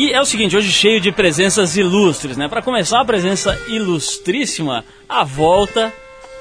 E é o seguinte, hoje cheio de presenças ilustres, né? Para começar, a presença ilustríssima, a volta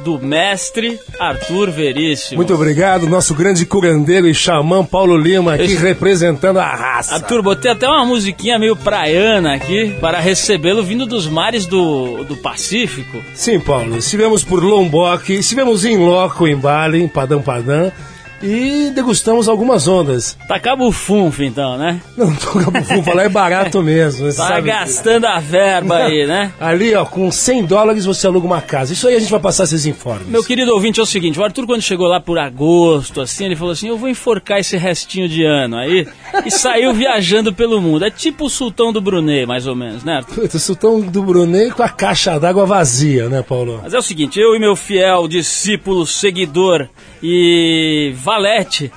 do mestre Arthur Veríssimo. Muito obrigado, nosso grande curandeiro e xamã Paulo Lima aqui Esse- representando a raça. Arthur, botei até uma musiquinha meio praiana aqui para recebê-lo vindo dos mares do, do Pacífico. Sim, Paulo, estivemos por Lombok, estivemos em loco em Bali, em Padam Padam, e degustamos algumas ondas. Tá cabo funfo então, né? Não tô com falar, é barato mesmo. Tá gastando a verba aí, né? Ali, ó, com 100 dólares você aluga uma casa. Isso aí a gente vai passar esses informes. Meu querido ouvinte, é o seguinte, o Arthur quando chegou lá por agosto, assim, ele falou assim, eu vou enforcar esse restinho de ano aí, e saiu viajando pelo mundo. É tipo o sultão do Brunei, mais ou menos, né, Arthur? Puta, sultão do Brunei com a caixa d'água vazia, né, Paulo? Mas é o seguinte, eu e meu fiel discípulo, seguidor e valete...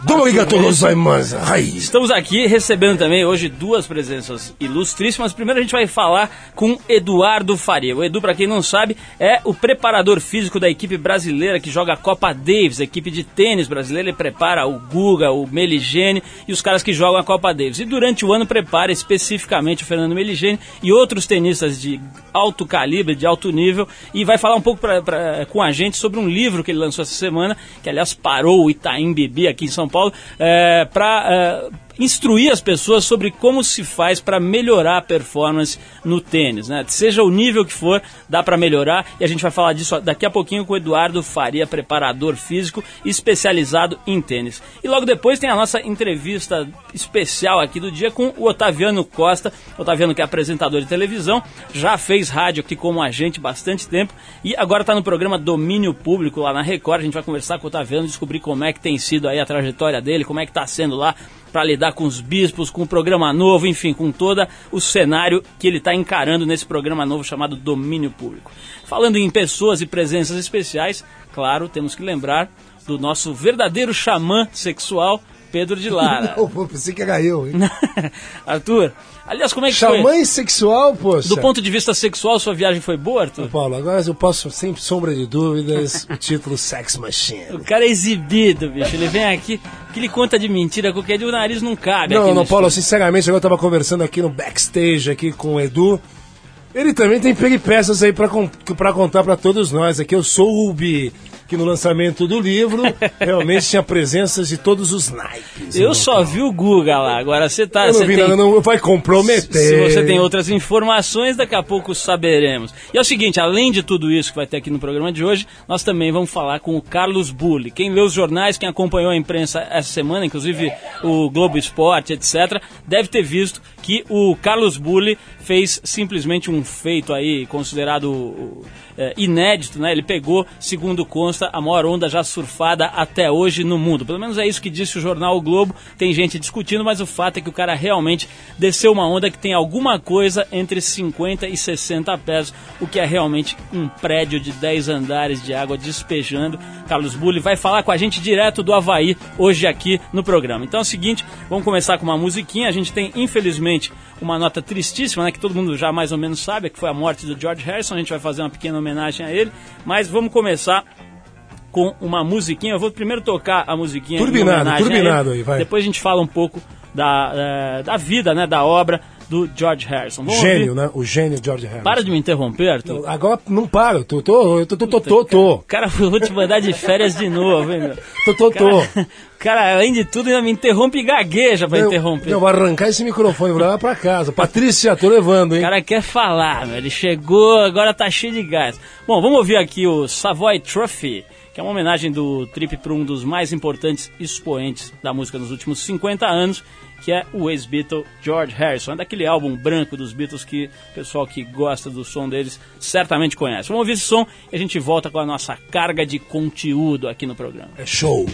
Gozaimasu. Estamos aqui recebendo também hoje duas presenças ilustríssimas. Primeiro a gente vai falar com Eduardo Faria. O Edu, para quem não sabe, é o preparador físico da equipe brasileira que joga a Copa Davis, a equipe de tênis brasileira. Ele prepara o Guga, o Meligene e os caras que jogam a Copa Davis. E durante o ano prepara especificamente o Fernando Meligene e outros tenistas de alto calibre, de alto nível. E vai falar um pouco pra, pra- com a gente sobre um livro que ele lançou essa semana, que aliás parou o Itaim Bibi aqui em São Paulo, é, para instruir as pessoas sobre como se faz para melhorar a performance no tênis, né? Seja o nível que for, dá para melhorar e a gente vai falar disso daqui a pouquinho com o Eduardo Faria, preparador físico especializado em tênis. E logo depois tem a nossa entrevista especial aqui do dia com o Otaviano Costa, Otaviano que é apresentador de televisão, já fez rádio aqui como a gente bastante tempo e agora está no programa Domínio Público lá na Record. A gente vai conversar com o Otaviano, descobrir como é que tem sido aí a trajetória dele, como é que está sendo lá para lidar com os bispos, com o programa novo, enfim, com todo o cenário que ele está encarando nesse programa novo chamado Domínio Público. Falando em pessoas e presenças especiais, claro, temos que lembrar do nosso verdadeiro xamã sexual, Pedro de Lara. Não, pô, pensei que era eu, hein? Arthur, aliás, como é que Xamã foi? sexual, poxa. Do ponto de vista sexual, sua viagem foi boa, Arthur? Paulo, agora eu posso, sem sombra de dúvidas, o título Sex Machine. O cara é exibido, bicho. Ele vem aqui, que ele conta de mentira, qualquer dia o nariz não cabe. Não, não, Paulo, estúdio. sinceramente, agora eu tava conversando aqui no backstage aqui com o Edu. Ele também tem peripécias aí pra, con- pra contar pra todos nós. Aqui eu soube que no lançamento do livro realmente tinha presenças de todos os naipes. Eu só Paulo? vi o Guga lá. Agora você tá. Eu não vi tem... nada, não vai comprometer. Se você tem outras informações, daqui a pouco saberemos. E é o seguinte, além de tudo isso que vai ter aqui no programa de hoje, nós também vamos falar com o Carlos Bulli. Quem leu os jornais, quem acompanhou a imprensa essa semana, inclusive o Globo Esporte, etc., deve ter visto que o Carlos Bulli fez simplesmente um feito aí considerado é, inédito, né? Ele pegou, segundo consta, a maior onda já surfada até hoje no mundo. Pelo menos é isso que disse o jornal o Globo. Tem gente discutindo, mas o fato é que o cara realmente desceu uma onda que tem alguma coisa entre 50 e 60 pés, o que é realmente um prédio de 10 andares de água despejando. Carlos Bulli vai falar com a gente direto do Havaí hoje aqui no programa. Então é o seguinte, vamos começar com uma musiquinha. A gente tem, infelizmente, uma nota tristíssima, né, que todo mundo já mais ou menos sabe, que foi a morte do George Harrison. A gente vai fazer uma pequena homenagem a ele, mas vamos começar com uma musiquinha. Eu vou primeiro tocar a musiquinha. Turbinado, turbinado aí, vai. Depois a gente fala um pouco da, eh, da vida, né, da obra do George Harrison. Vamos Gênio, ouvir? né? O gênio George Harrison. Para de me interromper, Arthur. Agora não para, eu tô, tô, tô, tô, tô, tô, tô, Cara, eu vou te mandar de férias de novo, hein, meu? tô, tô, tô. Cara, cara, além de tudo, ainda me interrompe e gagueja pra Eu, interromper. eu vou arrancar esse microfone, vou levar pra casa. Patrícia, tô levando, O hein? cara quer falar, meu. Ele chegou, agora tá cheio de gás. Bom, vamos ouvir aqui o Savoy Trophy, que é uma homenagem do Trip para um dos mais importantes expoentes da música nos últimos 50 anos, que é o ex-Beatle George Harrison. É daquele álbum branco dos Beatles que o pessoal que gosta do som deles certamente conhece. Vamos ouvir esse som e a gente volta com a nossa carga de conteúdo aqui no programa. É show.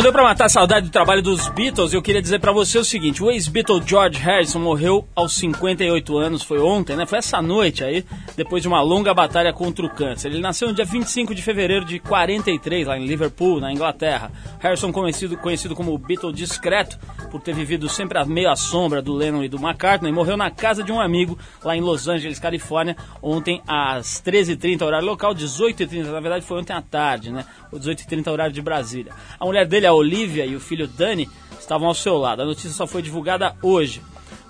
Bom, deu pra matar a saudade do trabalho dos Beatles. Eu queria dizer pra você o seguinte: o ex-Beatle George Harrison morreu aos 58 anos, foi ontem, né? Foi essa noite aí, depois de uma longa batalha contra o câncer. Ele nasceu no dia 25 de fevereiro de 43, lá em Liverpool, na Inglaterra. Harrison, conhecido, conhecido como o Beatle discreto, por ter vivido sempre à sombra do Lennon e do McCartney, morreu na casa de um amigo lá em Los Angeles, Califórnia, ontem às 13h30, horário local, 18h30, na verdade foi ontem à tarde, né? 18h30, horário de Brasília. A mulher dele, a Olivia, e o filho Danny estavam ao seu lado. A notícia só foi divulgada hoje.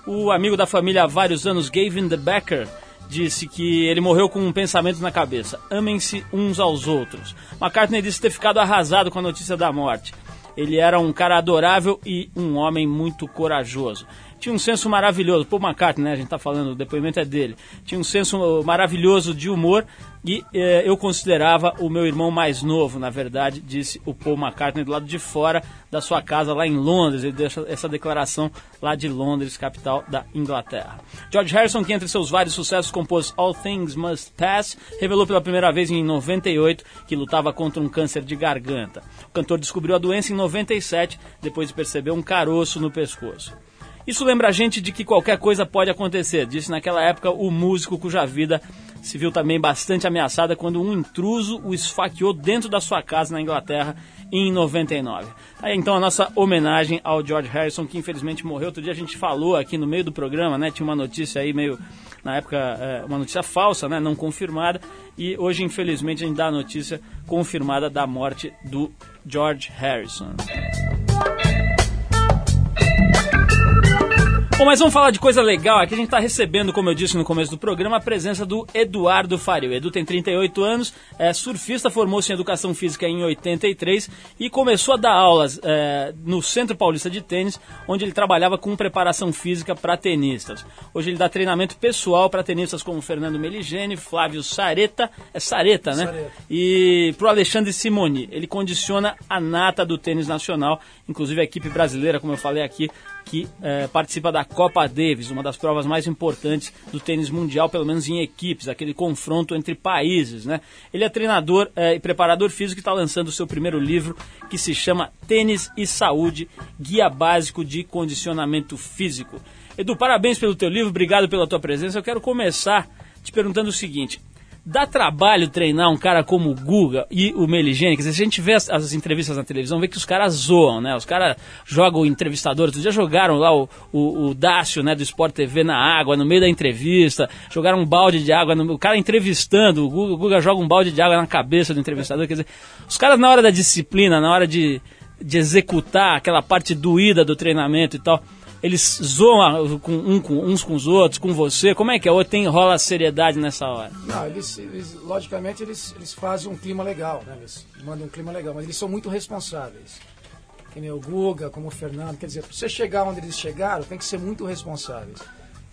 O amigo da família há vários anos, Gavin De Becker, disse que ele morreu com um pensamento na cabeça: amem-se uns aos outros. McCartney disse ter ficado arrasado com a notícia da morte. Ele era um cara adorável e um homem muito corajoso. Tinha um senso maravilhoso. Paul McCartney, né? A gente tá falando, o depoimento é dele. Tinha um senso maravilhoso de humor e eh, eu considerava o meu irmão mais novo, na verdade, disse o Paul McCartney do lado de fora da sua casa lá em Londres. Ele deixa essa declaração lá de Londres, capital da Inglaterra. George Harrison, que entre seus vários sucessos compôs All Things Must Pass, revelou pela primeira vez em 98 que lutava contra um câncer de garganta. O cantor descobriu a doença em 97, depois de perceber um caroço no pescoço. Isso lembra a gente de que qualquer coisa pode acontecer, disse naquela época o músico cuja vida se viu também bastante ameaçada quando um intruso o esfaqueou dentro da sua casa na Inglaterra em 99. Aí então a nossa homenagem ao George Harrison, que infelizmente morreu. Outro dia a gente falou aqui no meio do programa, né? Tinha uma notícia aí meio, na época, é, uma notícia falsa, né? Não confirmada. E hoje, infelizmente, a gente dá a notícia confirmada da morte do George Harrison. Bom, mas vamos falar de coisa legal. Aqui a gente está recebendo, como eu disse no começo do programa, a presença do Eduardo Faria. O Edu tem 38 anos, é surfista, formou-se em Educação Física em 83 e começou a dar aulas é, no Centro Paulista de Tênis, onde ele trabalhava com preparação física para tenistas. Hoje ele dá treinamento pessoal para tenistas como Fernando Meligeni, Flávio Sareta, é Sareta, né? Sareta. E para o Alexandre Simoni. Ele condiciona a nata do tênis nacional, inclusive a equipe brasileira, como eu falei aqui, que eh, participa da Copa Davis, uma das provas mais importantes do tênis mundial, pelo menos em equipes, aquele confronto entre países. Né? Ele é treinador eh, e preparador físico e está lançando o seu primeiro livro, que se chama Tênis e Saúde, Guia Básico de Condicionamento Físico. Edu, parabéns pelo teu livro, obrigado pela tua presença. Eu quero começar te perguntando o seguinte. Dá trabalho treinar um cara como o Guga e o Meligeni? Quer dizer, se a gente vê as, as entrevistas na televisão, vê que os caras zoam, né? Os caras jogam o entrevistador. Outro dia jogaram lá o, o, o Dácio, né, do Sport TV na água, no meio da entrevista. Jogaram um balde de água. No, o cara entrevistando, o Guga, o Guga joga um balde de água na cabeça do entrevistador. Quer dizer, os caras na hora da disciplina, na hora de, de executar aquela parte doída do treinamento e tal eles zoam com, um, com, uns com os outros, com você? Como é que é? Ou tem, rola seriedade nessa hora? Não, eles, eles- logicamente eles, eles fazem um clima legal, né? Eles mandam um clima legal, mas eles são muito responsáveis. Que nem o Guga, como o Fernando, quer dizer, pra você chegar onde eles chegaram, tem que ser muito responsáveis.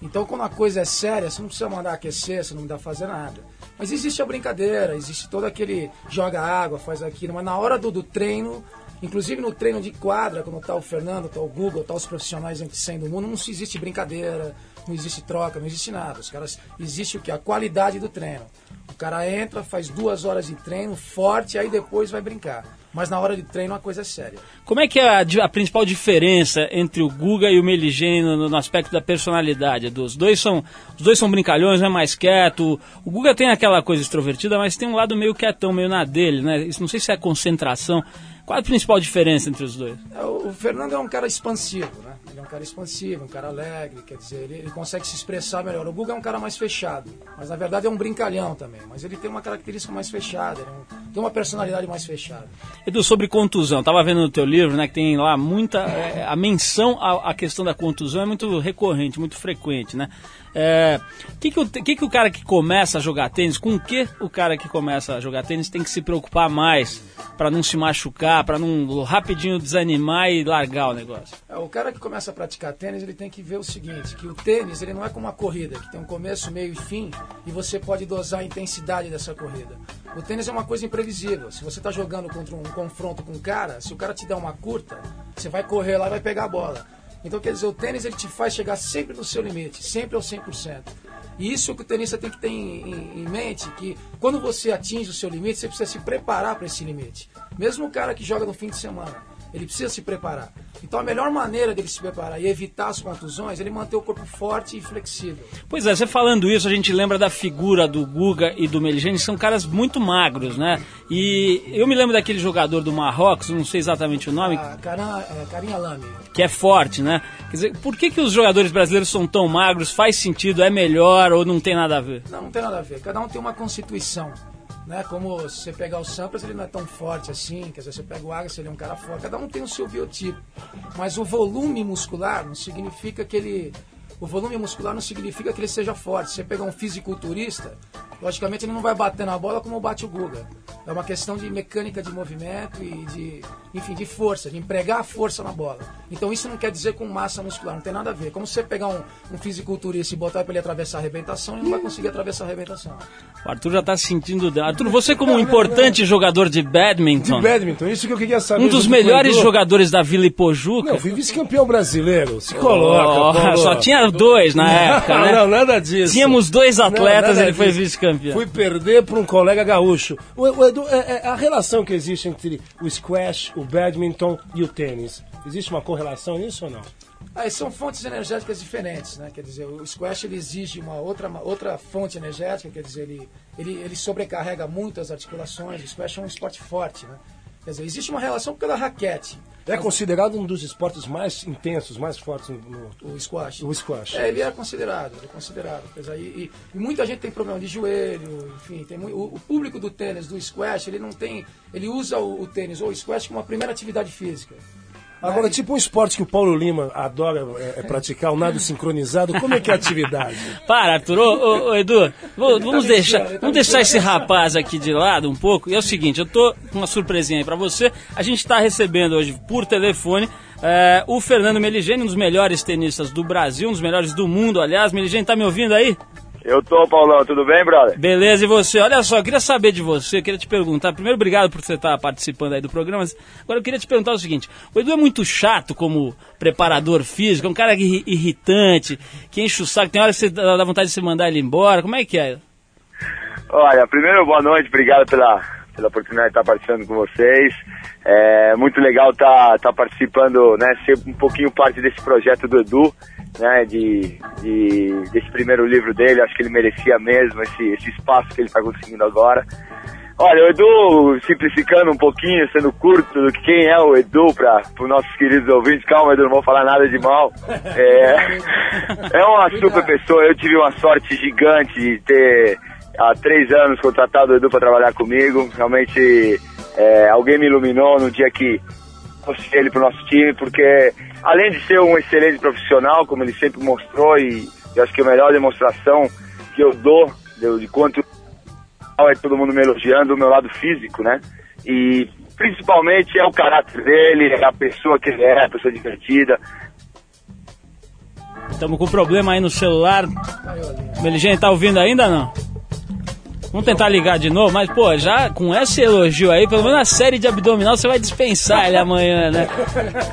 Então, quando a coisa é séria, você não precisa mandar aquecer, você não dá fazer nada. Mas existe a brincadeira, existe todo aquele joga água, faz aquilo, mas na hora do, do treino, inclusive no treino de quadra, quando tá o Fernando, tá o Google, tá os profissionais entre 100 do mundo, não existe brincadeira, não existe troca, não existe nada. Os caras, existe o que? A qualidade do treino. O cara entra, faz duas horas de treino forte, aí depois vai brincar. Mas na hora de treino a coisa é séria. Como é que é a, a principal diferença entre o Guga e o Meligeni no, no aspecto da personalidade? Dos dois são, os dois são brincalhões, é mais quieto. O Guga tem aquela coisa extrovertida, mas tem um lado meio quietão, meio na dele, né? Isso não sei se é concentração. Qual a principal diferença entre os dois? É, O Fernando é um cara expansivo, né? Ele é um cara expansivo, um cara alegre, quer dizer, ele, ele consegue se expressar melhor. O Guga é um cara mais fechado, mas na verdade é um brincalhão também. Mas ele tem uma característica mais fechada, é um- tem uma personalidade mais fechada. Edu, sobre contusão, tava vendo no teu livro, né, que tem lá muita é, a menção à, à questão da contusão é muito recorrente, muito frequente, né? É, que que, o, que que o cara que começa a jogar tênis, com o que o cara que começa a jogar tênis tem que se preocupar mais para não se machucar, para não rapidinho desanimar e largar o negócio? É, O cara que começa a praticar tênis, ele tem que ver o seguinte, que o tênis ele não é como uma corrida, que tem um começo, meio e fim, e você pode dosar a intensidade dessa corrida. O tênis é uma coisa imprevisível. Se você está jogando contra um confronto com um cara, se o cara te der uma curta, você vai correr lá e vai pegar a bola. Então, quer dizer, o tênis ele te faz chegar sempre no seu limite, sempre ao 100%. E isso que o tenista tem que ter em, em- mente, que quando você atinge o seu limite, você precisa se preparar para esse limite. Mesmo o cara que joga no fim de semana, ele precisa se preparar. Então a melhor maneira dele se preparar e evitar as contusões é ele manter o corpo forte e flexível. Pois é, você falando isso, a gente lembra da figura do Guga e do Meligeni, são caras muito magros, né? E eu me lembro daquele jogador do Marrocos, não sei exatamente o nome, A Caran, é, Carinha Lame. que é forte, né? Quer dizer, por que, que os jogadores brasileiros são tão magros? Faz sentido? É melhor ou não tem nada a ver? Não, não tem nada a ver. Cada um tem uma constituição. Né? Como se você pegar o Sampras, ele não é tão forte assim. Quer dizer, você pega o Agassi, ele é um cara forte. Cada um tem o seu biotipo. Mas o volume muscular não significa que ele... O volume muscular não significa que ele seja forte. Se você pegar um fisiculturista, logicamente ele não vai bater na bola como bate o Guga. É uma questão de mecânica de movimento e de, enfim, de força, de empregar a força na bola. Então isso não quer dizer com massa muscular, não tem nada a ver. Como se você pegar um, um fisiculturista e botar para ele atravessar a arrebentação, ele não vai conseguir atravessar a arrebentação. O Arthur já tá sentindo. Arthur, você como um importante jogador de De badminton, badminton, isso que eu queria saber. um dos melhores jogadores da Vila Ipojuca. Não, fui vice-campeão brasileiro. Se coloca, Oh, só tinha dois na época, né? Não, nada disso. Tínhamos dois atletas, nada ele foi vice-campeão. Fui perder para um colega gaúcho. O, o Edu, é- é a relação que existe entre o squash, o badminton e o tênis. Existe uma correlação nisso ou não? Aí são fontes energéticas diferentes, né? Quer dizer, o squash ele exige uma outra, uma outra fonte energética, quer dizer, ele, ele, ele sobrecarrega muito as articulações. O squash é um esporte forte, né? Quer dizer, existe uma relação pela raquete. É considerado um dos esportes mais intensos, mais fortes no, no- O squash. o squash. É, ele é considerado, ele é considerado. E, e- e muita gente tem problema de joelho, enfim, tem mui- o, o público do tênis, do squash, ele não tem, ele usa o, o tênis ou o squash como uma primeira atividade física. Agora, tipo um esporte que o Paulo Lima adora é, é praticar, o nado sincronizado, como é que é a atividade? Para, Arthur. Ô, ô, Edu, vou- vamos, me deixar, tá vamos deixar esse rapaz aqui de lado um pouco. E é o seguinte, eu tô com uma surpresinha aí pra você. A gente tá recebendo hoje por telefone é, o Fernando Meligeni, um dos melhores tenistas do Brasil, um dos melhores do mundo, aliás. Meligeni, tá me ouvindo aí? Eu tô, Paulão, tudo bem, brother? Beleza, e você? Olha só, eu queria saber de você, eu queria te perguntar. Primeiro, obrigado por você estar participando aí do programa. Agora eu queria te perguntar o seguinte: o Edu é muito chato como preparador físico, é um cara irri- irritante, que enche o saco, tem hora que você dá vontade de você mandar ele embora. Como é que é? Olha, primeiro, boa noite, obrigado pela, pela oportunidade de estar participando com vocês. É muito legal estar tá, participando, né, ser um pouquinho parte desse projeto do Edu, né, de, de, desse primeiro livro dele, acho que ele merecia mesmo esse, esse espaço que ele está conseguindo agora. Olha, o Edu, simplificando um pouquinho, sendo curto do que quem é o Edu para os nossos queridos ouvintes, calma Edu, não vou falar nada de mal. É, é uma super pessoa, eu tive uma sorte gigante de ter há três anos contratado o Edu para trabalhar comigo. Realmente é, alguém me iluminou no dia que trouxe ele para o nosso time, porque além de ser um excelente profissional, como ele sempre mostrou, e eu acho que a melhor demonstração que eu dou de, de quanto é todo mundo me elogiando o meu lado físico, né? E principalmente é o caráter dele, é a pessoa que ele é, a pessoa divertida. Estamos com problema aí no celular. Meligeni, tá ouvindo ainda não? Vamos tentar ligar de novo, mas pô, já com esse elogio aí, pelo menos a série de abdominal você vai dispensar ele amanhã, né?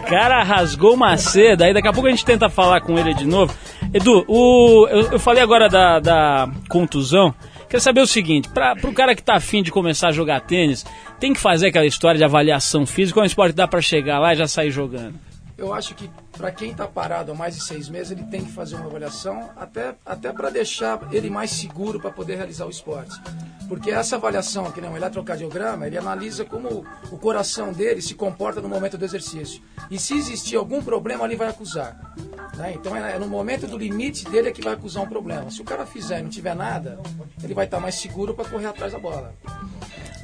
O cara rasgou uma seda, aí daqui a pouco a gente tenta falar com ele de novo. Edu, o, eu, eu falei agora da, da contusão. Quero saber o seguinte, para o cara que tá afim de começar a jogar tênis, tem que fazer aquela história de avaliação física ou é um esporte que dá para chegar lá e já sair jogando? Eu acho que para quem está parado há mais de seis meses, ele tem que fazer uma avaliação até, até para deixar ele mais seguro para poder realizar o esporte. Porque essa avaliação, que nem um eletrocardiograma, ele analisa como o coração dele se comporta no momento do exercício. E se existir algum problema, ele vai acusar. né? Então é, é no momento do limite dele é que vai acusar um problema. Se o cara fizer e não tiver nada, ele vai estar mais seguro para correr atrás da bola.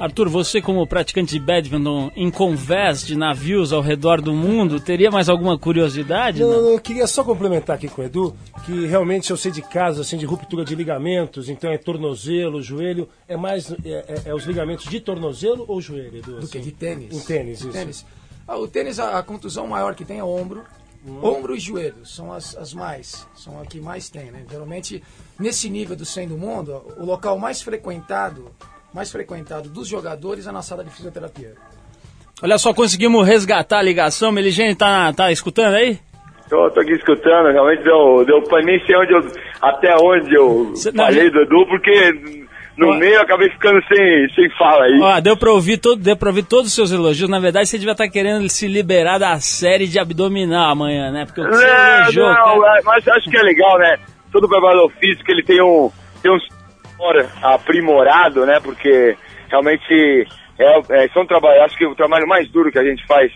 Arthur, você como praticante de badminton em convés de navios ao redor do mundo, teria mais alguma curiosidade? Não, não? não, eu queria só complementar aqui com o Edu, que realmente eu sei de casos assim, de ruptura de ligamentos, então é tornozelo, joelho, é mais é, é- é os ligamentos de tornozelo ou joelho, Edu? Do que? assim? De tênis? Em tênis, isso. Tênis. Ah, o tênis, a, a contusão maior que tem é ombro. Ombro e joelho são as, as mais, são a que mais tem, né? Geralmente, nesse nível do 100 do mundo, o local mais frequentado, mais frequentado dos jogadores é na sala de fisioterapia. Olha só, conseguimos resgatar a ligação. Meligene tá, tá escutando aí? Tô, tô aqui escutando, realmente deu, deu pra nem sei onde eu, até onde eu Cê- não, falei gente- do Edu, porque no Ó. meio eu acabei ficando sem, sem fala aí. Ó, deu pra ouvir todo, deu pra ouvir todos os seus elogios. Na verdade, você devia estar querendo se liberar da série de abdominal amanhã, né? Porque o que você Não, elogiou, não, cara. é, mas acho que é legal, né? Todo preparador físico ele tem um tem um senhor aprimorado, né? Porque realmente é, é, são trabalho, acho que o trabalho mais duro que a gente faz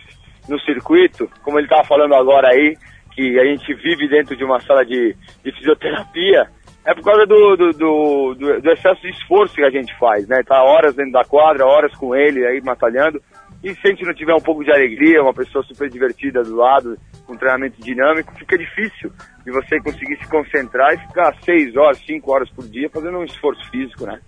no circuito, como ele estava falando agora aí, que a gente vive dentro de uma sala de, de fisioterapia, é por causa do, do, do, do- do excesso de esforço que a gente faz, né? Tá horas dentro da quadra, horas com ele aí batalhando. E se a gente não tiver um pouco de alegria, uma pessoa super divertida do lado, com treinamento dinâmico, fica difícil de você conseguir se concentrar e ficar seis horas, cinco horas por dia fazendo um esforço físico, né?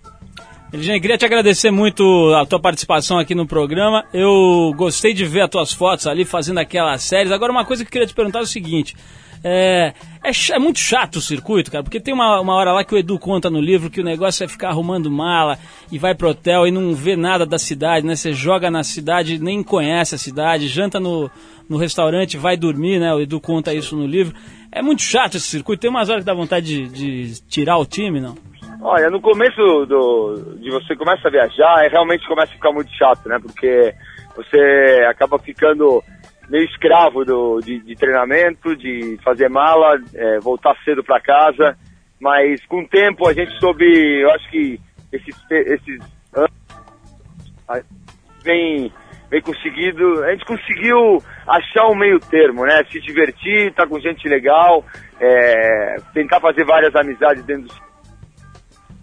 Eligene, queria te agradecer muito a tua participação aqui no programa. Eu gostei de ver as tuas fotos ali fazendo aquelas séries. Agora, uma coisa que eu queria te perguntar é o seguinte. É, é, é muito chato o circuito, cara, porque tem uma, uma hora lá que o Edu conta no livro que o negócio é ficar arrumando mala e vai pro hotel e não vê nada da cidade, né? Você joga na cidade, nem conhece a cidade, janta no, no restaurante, vai dormir, né? O Edu conta isso no livro. É muito chato esse circuito, tem umas horas que dá vontade de, de tirar o time, não? Olha, no começo do, de você começa a viajar, é, realmente começa a ficar muito chato, né? Porque você acaba ficando meio escravo do, de, de treinamento, de fazer mala, é, voltar cedo para casa. Mas com o tempo a gente soube, eu acho que esses, esses anos vem, vem conseguido, a gente conseguiu achar um meio termo, né? Se divertir, estar com gente legal, é, tentar fazer várias amizades dentro do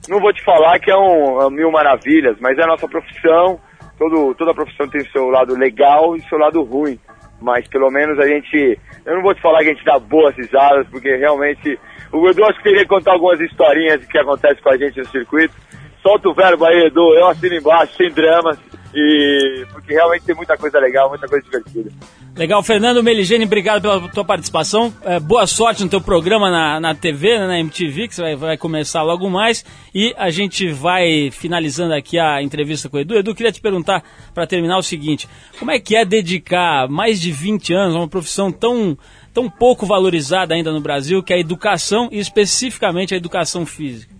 não vou te falar que é um, é um mil maravilhas, mas é a nossa profissão. Todo, toda profissão tem seu lado legal e seu lado ruim. Mas pelo menos a gente. Eu não vou te falar que a gente dá boas risadas, porque realmente. O Edu acho que teria que contar algumas historinhas que acontecem com a gente no circuito. Solta o verbo aí, Edu, eu assino embaixo, sem dramas. E. Porque realmente tem muita coisa legal, muita coisa divertida. Legal, Fernando Meligeni, obrigado pela tua participação. É, boa sorte no teu programa na, na TV, né, na MTV, que você vai, vai começar logo mais. E a gente vai finalizando aqui a entrevista com o Edu. Edu, queria te perguntar, para terminar, o seguinte: como é que é dedicar mais de 20 anos a uma profissão tão, tão pouco valorizada ainda no Brasil, que é a educação e especificamente a educação física?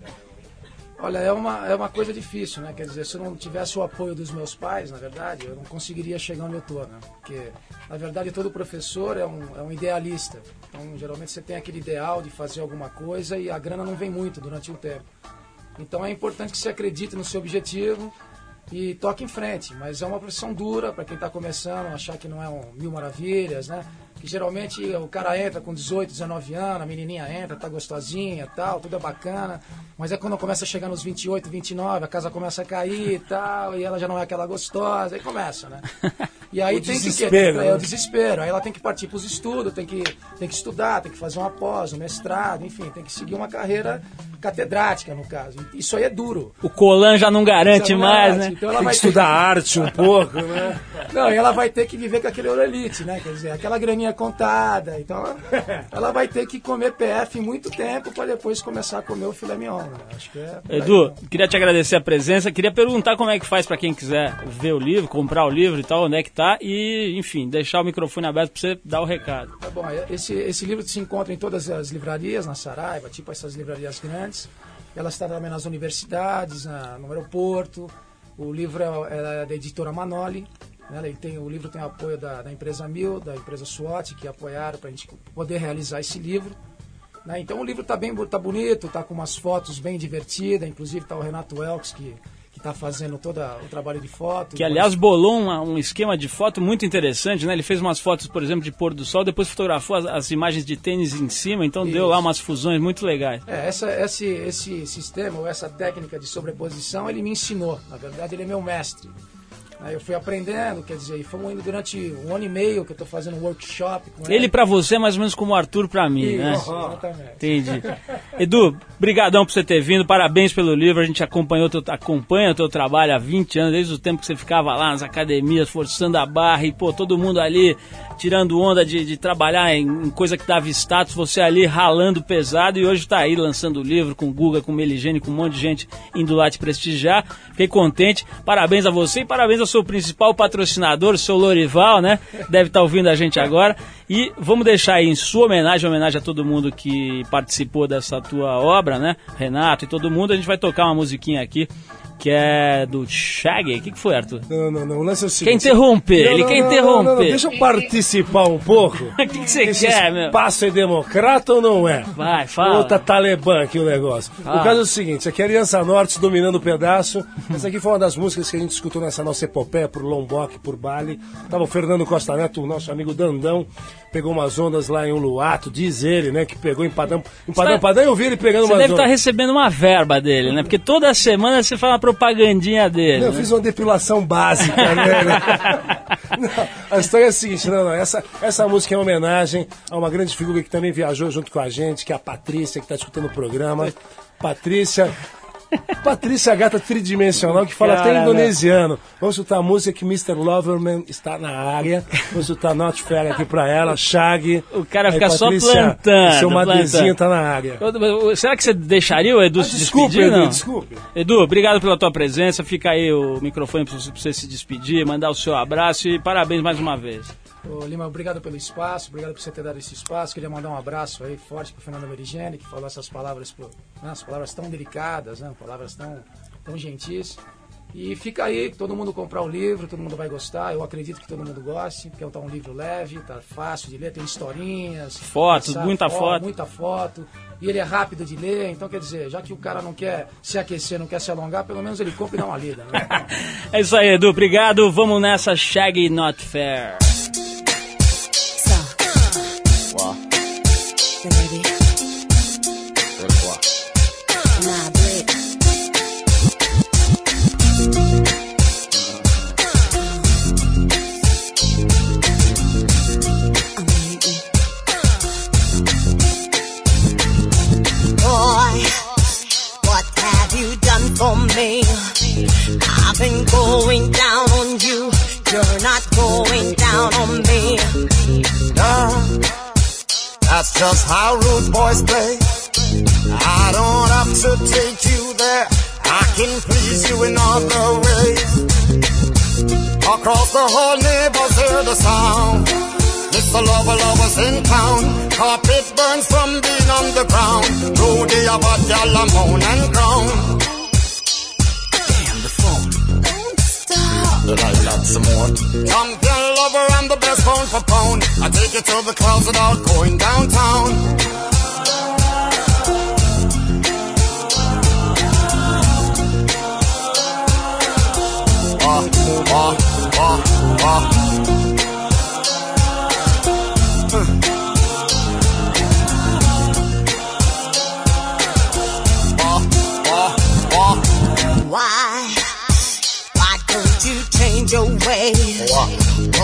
Olha, é uma, é uma coisa difícil, né? Quer dizer, se eu não tivesse o apoio dos meus pais, na verdade, eu não conseguiria chegar onde eu estou, né? Porque, na verdade, todo professor é um, é um idealista. Então, geralmente você tem aquele ideal de fazer alguma coisa e a grana não vem muito durante o tempo. Então, é importante que você acredite no seu objetivo e toque em frente. Mas é uma profissão dura para quem está começando, achar que não é um mil maravilhas, né? Que geralmente o cara entra com 18, 19 anos, a menininha entra, tá gostosinha tal, tudo é bacana. Mas é quando começa a chegar nos 28, 29, a casa começa a cair e tal, e ela já não é aquela gostosa, aí começa, né? E aí O tem que desespero, é, né? o desespero. Aí ela tem que partir para os estudos, tem que, tem que estudar, tem que fazer uma pós, um mestrado, enfim, tem que seguir uma carreira catedrática, no caso. Isso aí é duro. O Colan já não garante Já não mais, garante. né? Então ela Tem vai que estudar arte um pouco, né? Não, e ela vai ter que viver com aquele Orelite, né? Quer dizer, aquela graninha contada. Então, ela vai ter que comer PF muito tempo para depois começar a comer o filé mignon. Né? Acho que é. Edu, queria te agradecer a presença. Queria perguntar como é que faz para quem quiser ver o livro, comprar o livro e tal, onde é que tá. E, enfim, deixar o microfone aberto para você dar o recado. Tá bom, esse, esse livro se encontra em todas as livrarias, na Saraiva, tipo essas livrarias grandes. Ela está também nas universidades, na- no aeroporto. O livro é, é da editora Manoli. Né? Ele tem, o livro tem o apoio da, da empresa Mil, da empresa SWAT, que apoiaram para a gente poder realizar esse livro. né? Então o livro está bem tá bonito, está com umas fotos bem divertidas, inclusive está o Renato Elks, que está fazendo todo o trabalho de foto. Que aliás bolou uma- um esquema de foto muito interessante, né? Ele fez umas fotos, por exemplo, de pôr do sol, depois fotografou as, as imagens de tênis em cima, então deu Isso. lá umas fusões muito legais. É, essa, esse, esse sistema, ou essa técnica de sobreposição, ele me ensinou. Na verdade, ele é meu mestre. Aí eu fui aprendendo, quer dizer, e fomos indo durante um ano e meio que eu estou fazendo um workshop com ele. Ele pra você é mais ou menos como o Arthur pra mim, né? Isso, exatamente. Entendi. Edu, brigadão por você ter vindo, parabéns pelo livro, a gente acompanhou teu, acompanha o teu trabalho há 20 anos, desde o tempo que você ficava lá nas academias, forçando a barra e, pô, todo mundo ali tirando onda de, de trabalhar em, em coisa que dava status, você ali ralando pesado e hoje tá aí lançando o livro com o Guga, com o Meligene, com um monte de gente indo lá te prestigiar. Fiquei contente, parabéns a você e parabéns ao seu principal patrocinador, o seu Lorival, né? Deve estar ouvindo a gente agora. E vamos deixar aí em sua homenagem, homenagem a todo mundo que participou dessa tua obra, né? Renato e todo mundo, a gente vai tocar uma musiquinha aqui que é do Shaggy. O que, que foi, Arthur? Não, não, não. O lance é o Quer seguinte. interromper, Não, ele não, quer não, interromper. Deixa eu participar um pouco. O que, que você quer, meu? espaço é democrata ou não é? Vai, fala. Ou tá talibã aqui o negócio. Fala. O caso é o seguinte, aqui é Aliança Norte dominando o pedaço. Essa aqui foi uma das músicas que a gente escutou nessa nossa epopeia por Lombok, por Bali. Tava o Fernando Costa Neto, o nosso amigo Dandão, pegou umas ondas lá em Uluato, diz ele, né, que pegou em Padão. Em Padão, tá- Padão eu vi ele pegando Você umas deve estar ondas. recebendo uma verba dele, né? Porque toda semana você fala propagandinha dele. Eu né? fiz uma depilação básica, né? Não, a história é a seguinte, não, não, essa, essa música é uma homenagem a uma grande figura que também viajou junto com a gente, que é a Patrícia, que está escutando o programa. Patrícia. Patrícia Gata Tridimensional, que fala até indonesiano. Vamos escutar a música que Mr. Loverman está na área. Vamos escutar Not Fair aqui pra ela, Shag. O cara Aí, fica só Patrícia, plantando, Seu madezinho tá na área. Será que você deixaria o Edu Ah, se desculpe, despedir? Edu, não? desculpe. Edu, obrigado pela tua presença. Fica aí o microfone pra você se despedir, mandar o seu abraço e parabéns mais uma vez. Ô, Lima, obrigado pelo espaço, obrigado por você ter dado esse espaço. Queria mandar um abraço aí forte pro Fernando Merigene, que falou essas palavras, pro, né, as palavras tão delicadas, né, palavras tão, tão gentis. E fica aí, todo mundo comprar o livro, todo mundo vai gostar. Eu acredito que todo mundo goste, porque é um livro leve, tá fácil de ler, tem historinhas. Fotos, muita fo- foto. Muita foto. E ele é rápido de ler, então quer dizer, já que o cara não quer se aquecer, não quer se alongar, pelo menos ele compra e dá uma lida. Né? É isso aí, Edu. Obrigado. Vamos nessa Shaggy Not Fair. Boy, what have you done for me? I've been going down on you. You're not going down on me. That's just how rude boys play. I don't have to take you there. I can please you in other ways. Across the whole neighbors hear the sound. Mr. Lover Lovers in town. Carpet burns from being on the ground. Rudy about y'all moan and groan. Damn the phone. Don't Did I love some more? Champion pound for pound. I take you to the clouds without going downtown. Ah, ah, ah, ah.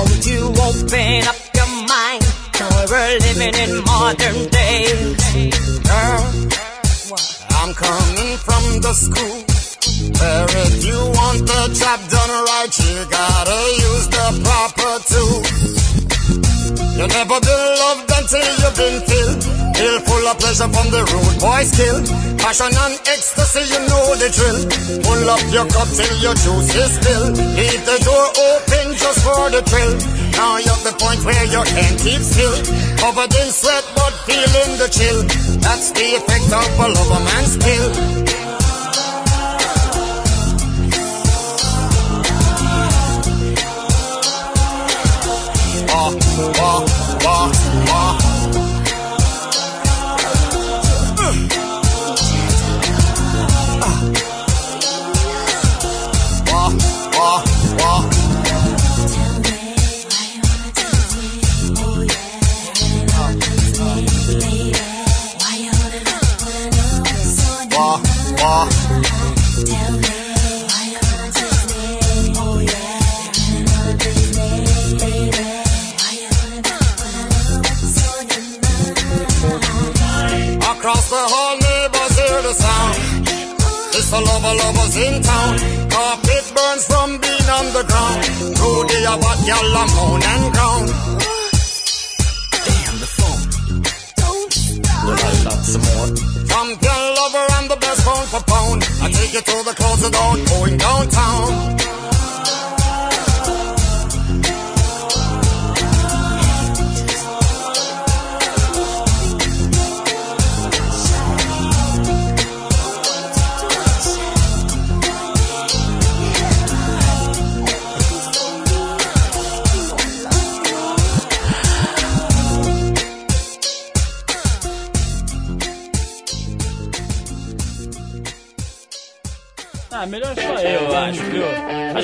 Won't you open up your mind? We're living in modern days. Girl, I'm coming from the school where if you want the job done right, you gotta use the proper tools. You never been loved until you've been filled. Feel full of pleasure from the rude boy skill. Passion and ecstasy, you know the drill. Pull up your cup till your juice is spilled. Leave the door open just for the thrill. Now you're at the point where you can't keep still. Covered in sweat but feeling the chill. That's the effect of a lover man's ah, ah wah, wah. Across the hall, neighbors hear the sound. It's a lover, lovers in town. Carpet burns from being on the ground. Today I bought y'all a moan and ground. Damn the phone. Don't stop. Will I love some more? From girl lover, I'm the best phone for pound. I take you to the closet door, going downtown.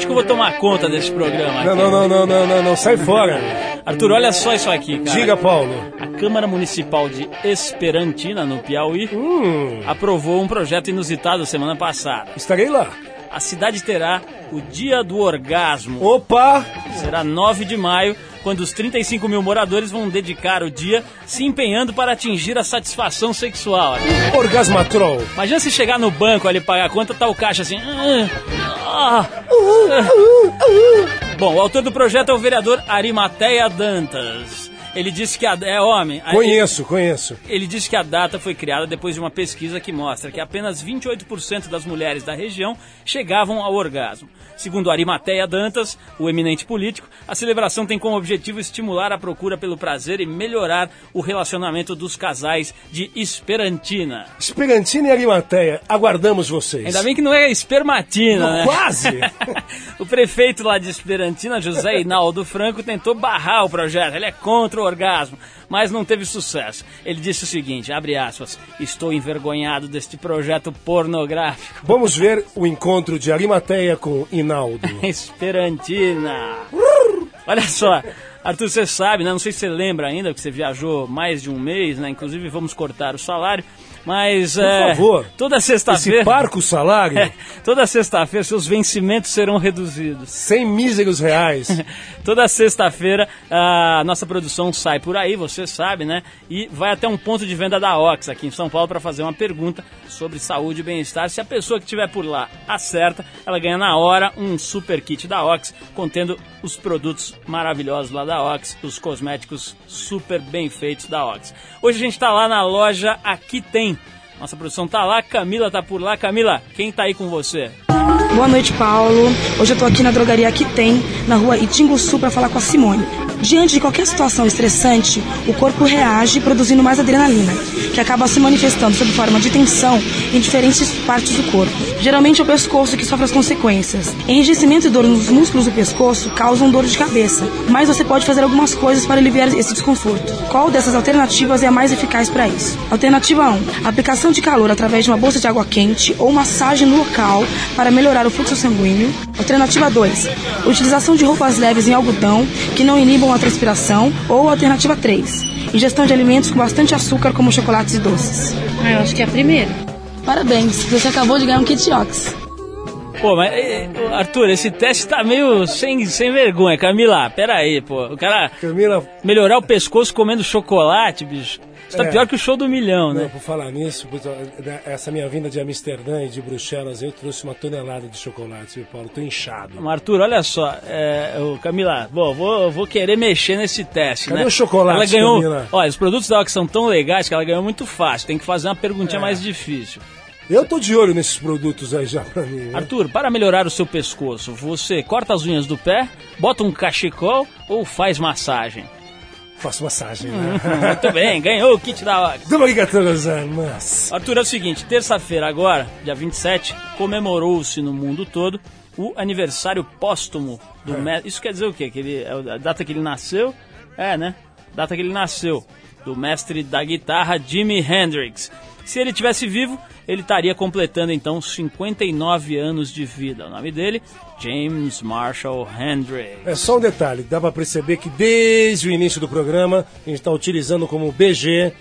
Que eu vou tomar conta desse programa aqui. Não, não, não, não, não, não, não, sai fora. Arthur, olha só isso aqui, cara. Diga, Paulo. A Câmara Municipal de Esperantina, no Piauí, Hum, aprovou um projeto inusitado semana passada. estarei lá. A cidade terá o Dia do Orgasmo. Opa! Será 9 de maio, quando os 35 mil moradores vão dedicar o dia se empenhando para atingir a satisfação sexual. Orgasmatrol. Imagina se chegar no banco ali pagar a conta, tá o caixa assim. "Ah, ah, ah." Bom, o autor do projeto é o vereador Arimateia Dantas. Ele disse que a, é homem. Conheço, conheço. Ele disse que a data foi criada depois de uma pesquisa que mostra que apenas 28% das mulheres da região chegavam ao orgasmo. Segundo Arimateia Dantas, o eminente político, a celebração tem como objetivo estimular a procura pelo prazer e melhorar o relacionamento dos casais de Esperantina. Esperantina e Arimateia, aguardamos vocês. Ainda bem que não é espermatina, né? Quase! o prefeito lá de Esperantina, José Hinaldo Franco, tentou barrar o projeto. Ele é contra o orgasmo, mas não teve sucesso. Ele disse o seguinte, abre aspas, estou envergonhado deste projeto pornográfico. Vamos ver o encontro de Arimateia com Inaldo. Esperantina. Olha só, Arthur, você sabe, né? Não sei se você lembra ainda, que você viajou mais de um mês, né? Inclusive vamos cortar o salário, mas Por é, favor. toda Esse sexta-feira, parco salário, É, toda sexta-feira seus vencimentos serão reduzidos. 100 míseros reais. Toda sexta-feira a nossa produção sai por aí, você sabe, né? E vai até um ponto de venda da Ox aqui em São Paulo para fazer uma pergunta sobre saúde e bem-estar. Se a pessoa que estiver por lá acerta, ela ganha na hora um super kit da Ox contendo os produtos maravilhosos lá da Ox, os cosméticos super bem feitos da Ox. Hoje a gente está lá na loja Aqui Tem. Nossa produção tá lá, Camila tá por lá. Camila, quem tá aí com você? Boa noite, Paulo. Hoje eu tô aqui na drogaria que tem, na rua Itinguçu, para falar com a Simone. Diante de qualquer situação estressante, o corpo reage produzindo mais adrenalina, que acaba se manifestando sob forma de tensão em diferentes partes do corpo. Geralmente é o pescoço que sofre as consequências. Enrijecimento e dor nos músculos do pescoço causam dor de cabeça, mas você pode fazer algumas coisas para aliviar esse desconforto. Qual dessas alternativas é a mais eficaz para isso? Alternativa 1. Aplicação de calor através de uma bolsa de água quente ou massagem no local para melhorar o fluxo sanguíneo. Alternativa 2. Utilização de roupas leves em algodão que não inibam a transpiração. Ou alternativa 3. Ingestão de alimentos com bastante açúcar, como chocolates e doces. Ah, eu acho que é a primeira. Parabéns, você acabou de ganhar um kit Ox. Pô, mas eh, Arthur, esse teste tá meio sem, sem vergonha. Camila, pera aí, pô. O cara Camila, melhorar o pescoço comendo chocolate, bicho. Isso tá É. pior que o show do milhão, não, né? por falar nisso, né, essa minha vinda de Amsterdã e de Bruxelas, eu trouxe uma tonelada de chocolate, Paulo? Tô inchado. Mas, Arthur, olha só, é, o Camila, bom, vou, vou querer mexer nesse teste, Cadê né? o chocolate, ela ganhou, Camila? Olha, os produtos da Ox são tão legais que ela ganhou muito fácil. Tem que fazer uma perguntinha É. mais difícil. Eu tô de olho nesses produtos aí já pra mim. né? Arthur, para melhorar o seu pescoço, você corta as unhas do pé, bota um cachecol ou faz massagem? Faço massagem, né? Muito bem, ganhou o kit da mas... Arthur, é o seguinte, terça-feira agora, dia 27, comemorou-se no mundo todo o aniversário póstumo do mestre. Isso quer dizer o quê? Que ele, é a data que ele nasceu? É, né? Data que ele nasceu. Do mestre da guitarra Jimi Hendrix. Se ele tivesse vivo, ele estaria completando então 59 anos de vida. O nome dele, James Marshall Hendrix. É só um detalhe, dá pra perceber que desde o início do programa a gente tá utilizando como BG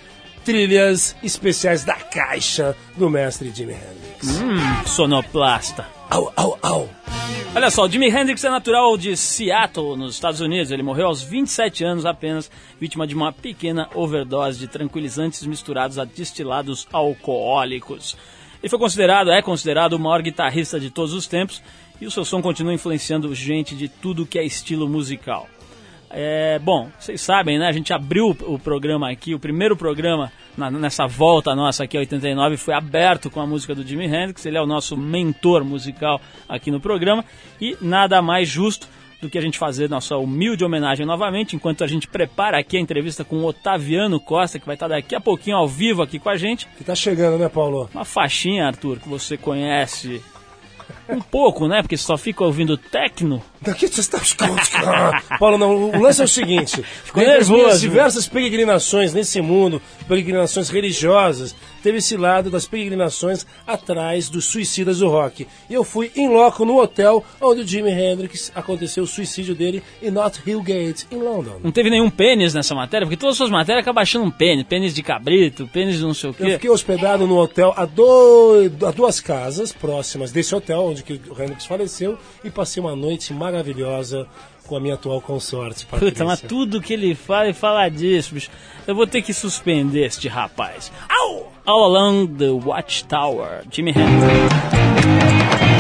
trilhas especiais da caixa do mestre Jimi Hendrix. Hum, sonoplasta. Au, au, au. Olha só, Jimi Hendrix é natural de Seattle, nos Estados Unidos. Ele morreu aos 27 anos apenas, vítima de uma pequena overdose de tranquilizantes misturados a destilados alcoólicos. Ele foi considerado, é considerado o maior guitarrista de todos os tempos e o seu som continua influenciando gente de tudo que é estilo musical. É, bom, vocês sabem, né? A gente abriu o programa aqui, o primeiro programa na- nessa volta nossa aqui, 89, foi aberto com a música do Jimi Hendrix. Ele é o nosso mentor musical aqui no programa e nada mais justo do que a gente fazer nossa humilde homenagem novamente, enquanto a gente prepara aqui a entrevista com o Otaviano Costa, que vai estar daqui a pouquinho ao vivo aqui com a gente. Que tá chegando, né, Paulo? Uma faixinha, Arthur, que você conhece um pouco, né? Porque só fica ouvindo techno. Daqui você está. Paulo, não, o lance é o seguinte: Ficou nervoso. minhas diversas peregrinações nesse mundo, peregrinações religiosas, teve esse lado das peregrinações atrás dos suicidas do rock. E eu fui em loco no hotel onde o Jimi Hendrix aconteceu o suicídio dele em Not Hill Gate, em London. Não teve nenhum pênis nessa matéria, porque todas as suas matérias acabam achando um pênis. Pênis de cabrito, pênis de não sei o Eu quê. fiquei hospedado no hotel a, do- a duas casas próximas desse hotel onde que o Hendrix faleceu e passei uma noite maravilhosa com a minha atual consorte. Puta, Patrícia. mas tudo que ele fala, ele fala disso, bicho. Eu vou ter que suspender este rapaz. Au! All Along the Watchtower, Jimi Hendrix.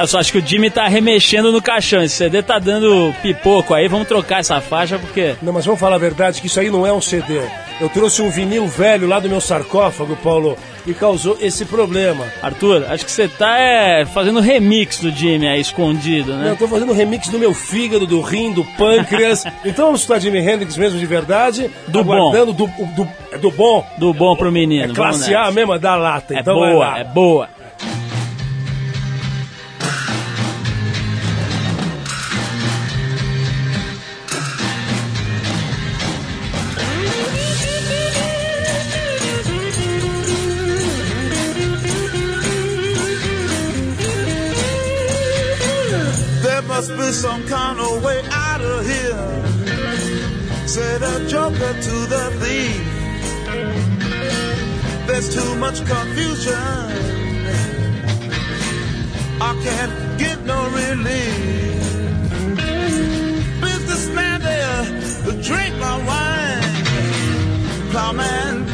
Olha só, acho que o Jimmy tá remexendo no caixão. Esse CD tá dando pipoco aí. Vamos trocar essa faixa porque. Não, mas vamos falar a verdade que isso aí não é um CD. Eu trouxe um vinil velho lá do meu sarcófago, Paulo, e causou esse problema. Arthur, acho que você tá é, fazendo remix do Jimmy aí escondido, né? Eu tô fazendo remix do meu fígado, do rim, do pâncreas. então vamos escutar Jimi Hendrix mesmo de verdade. Do aguardando do, do, é do bom. Do bom pro menino. É classe A mesmo, é da lata. É então boa, é boa. Some kind of way out of here. Said a joker to the thief. There's too much confusion. I can't get no relief. Businessman there, drink my wine. Plowman,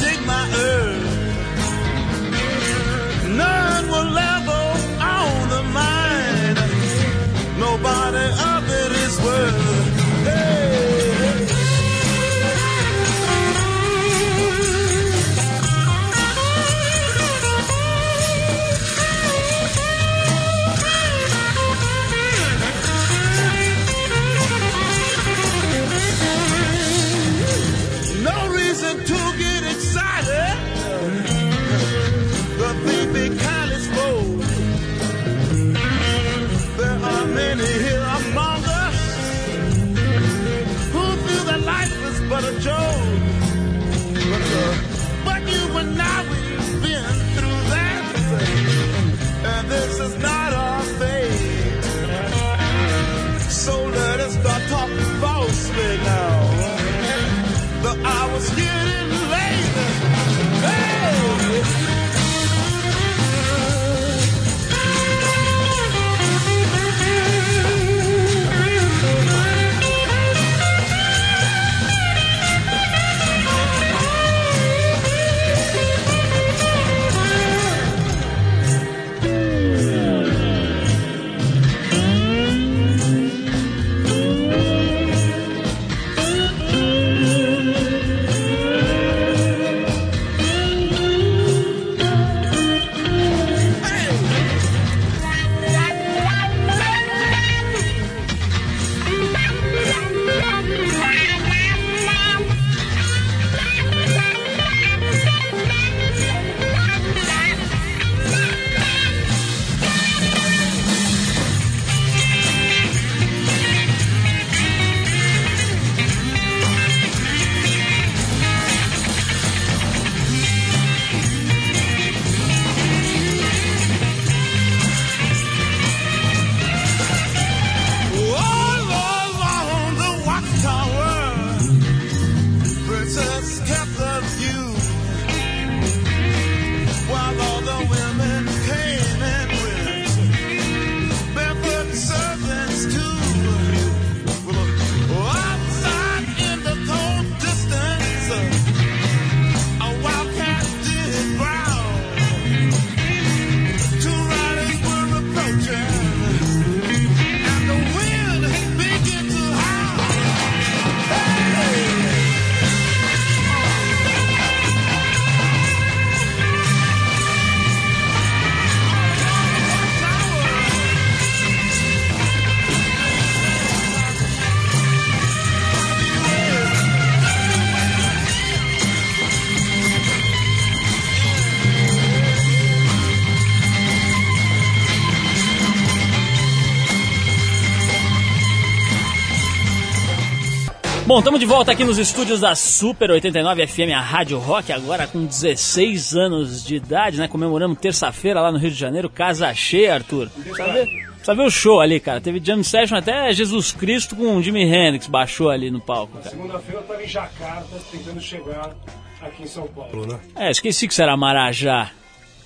Bom, estamos de volta aqui nos estúdios da Super 89 FM, a Rádio Rock, agora com 16 anos de idade, né? Comemoramos terça-feira lá no Rio de Janeiro, casa cheia, Arthur. Precisa ver o show ali, cara. Teve jam session até Jesus Cristo com o Jimi Hendrix baixou ali no palco. Segunda-feira eu tava em Jacarta tentando chegar aqui em São Paulo, né? É, esqueci que você era Marajá.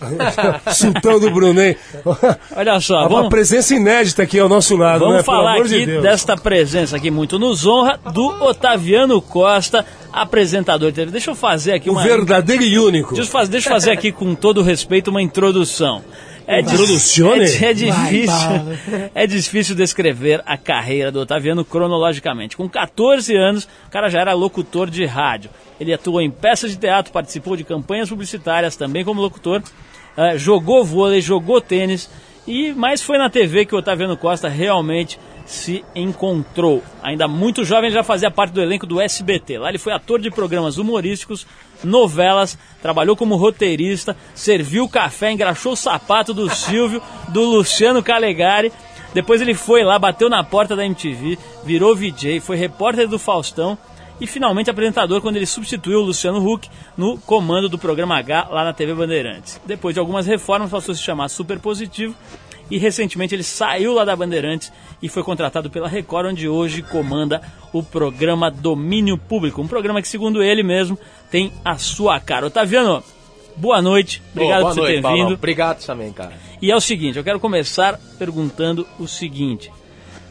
Sultão do Brunei. Olha só, Uma vamos, presença inédita aqui ao nosso lado, vamos né? Falar de aqui Deus. desta presença aqui muito nos honra do Otaviano Costa, apresentador de. Deixa eu fazer aqui O uma... verdadeiro e único. Deixa eu fazer, deixa eu fazer aqui com todo respeito uma introdução. É, Introduzione? é, é difícil, é difícil descrever a carreira do Otaviano cronologicamente. Com 14 anos, o cara já era locutor de rádio. Ele atuou em peças de teatro, participou de campanhas publicitárias também como locutor, eh, jogou vôlei, jogou tênis, e mas foi na TV que o Otaviano Costa realmente se encontrou. Ainda muito jovem, já fazia parte do elenco do SBT. Lá ele foi ator de programas humorísticos, novelas, trabalhou como roteirista, serviu café, engraxou o sapato do Silvio, do Luciano Calegari. Depois ele foi lá, bateu na porta da MTV, virou VJ, foi repórter do Faustão e finalmente apresentador quando ele substituiu o Luciano Huck no comando do programa H lá na TV Bandeirantes. Depois de algumas reformas passou a se chamar Super Positivo e recentemente ele saiu lá da Bandeirantes e foi contratado pela Record, onde hoje comanda o programa Domínio Público, um programa que segundo ele mesmo tem a sua cara. Otaviano, boa noite, obrigado Ô, boa por você noite, ter Paulão. vindo. Obrigado também, cara. E é o seguinte, eu quero começar perguntando o seguinte.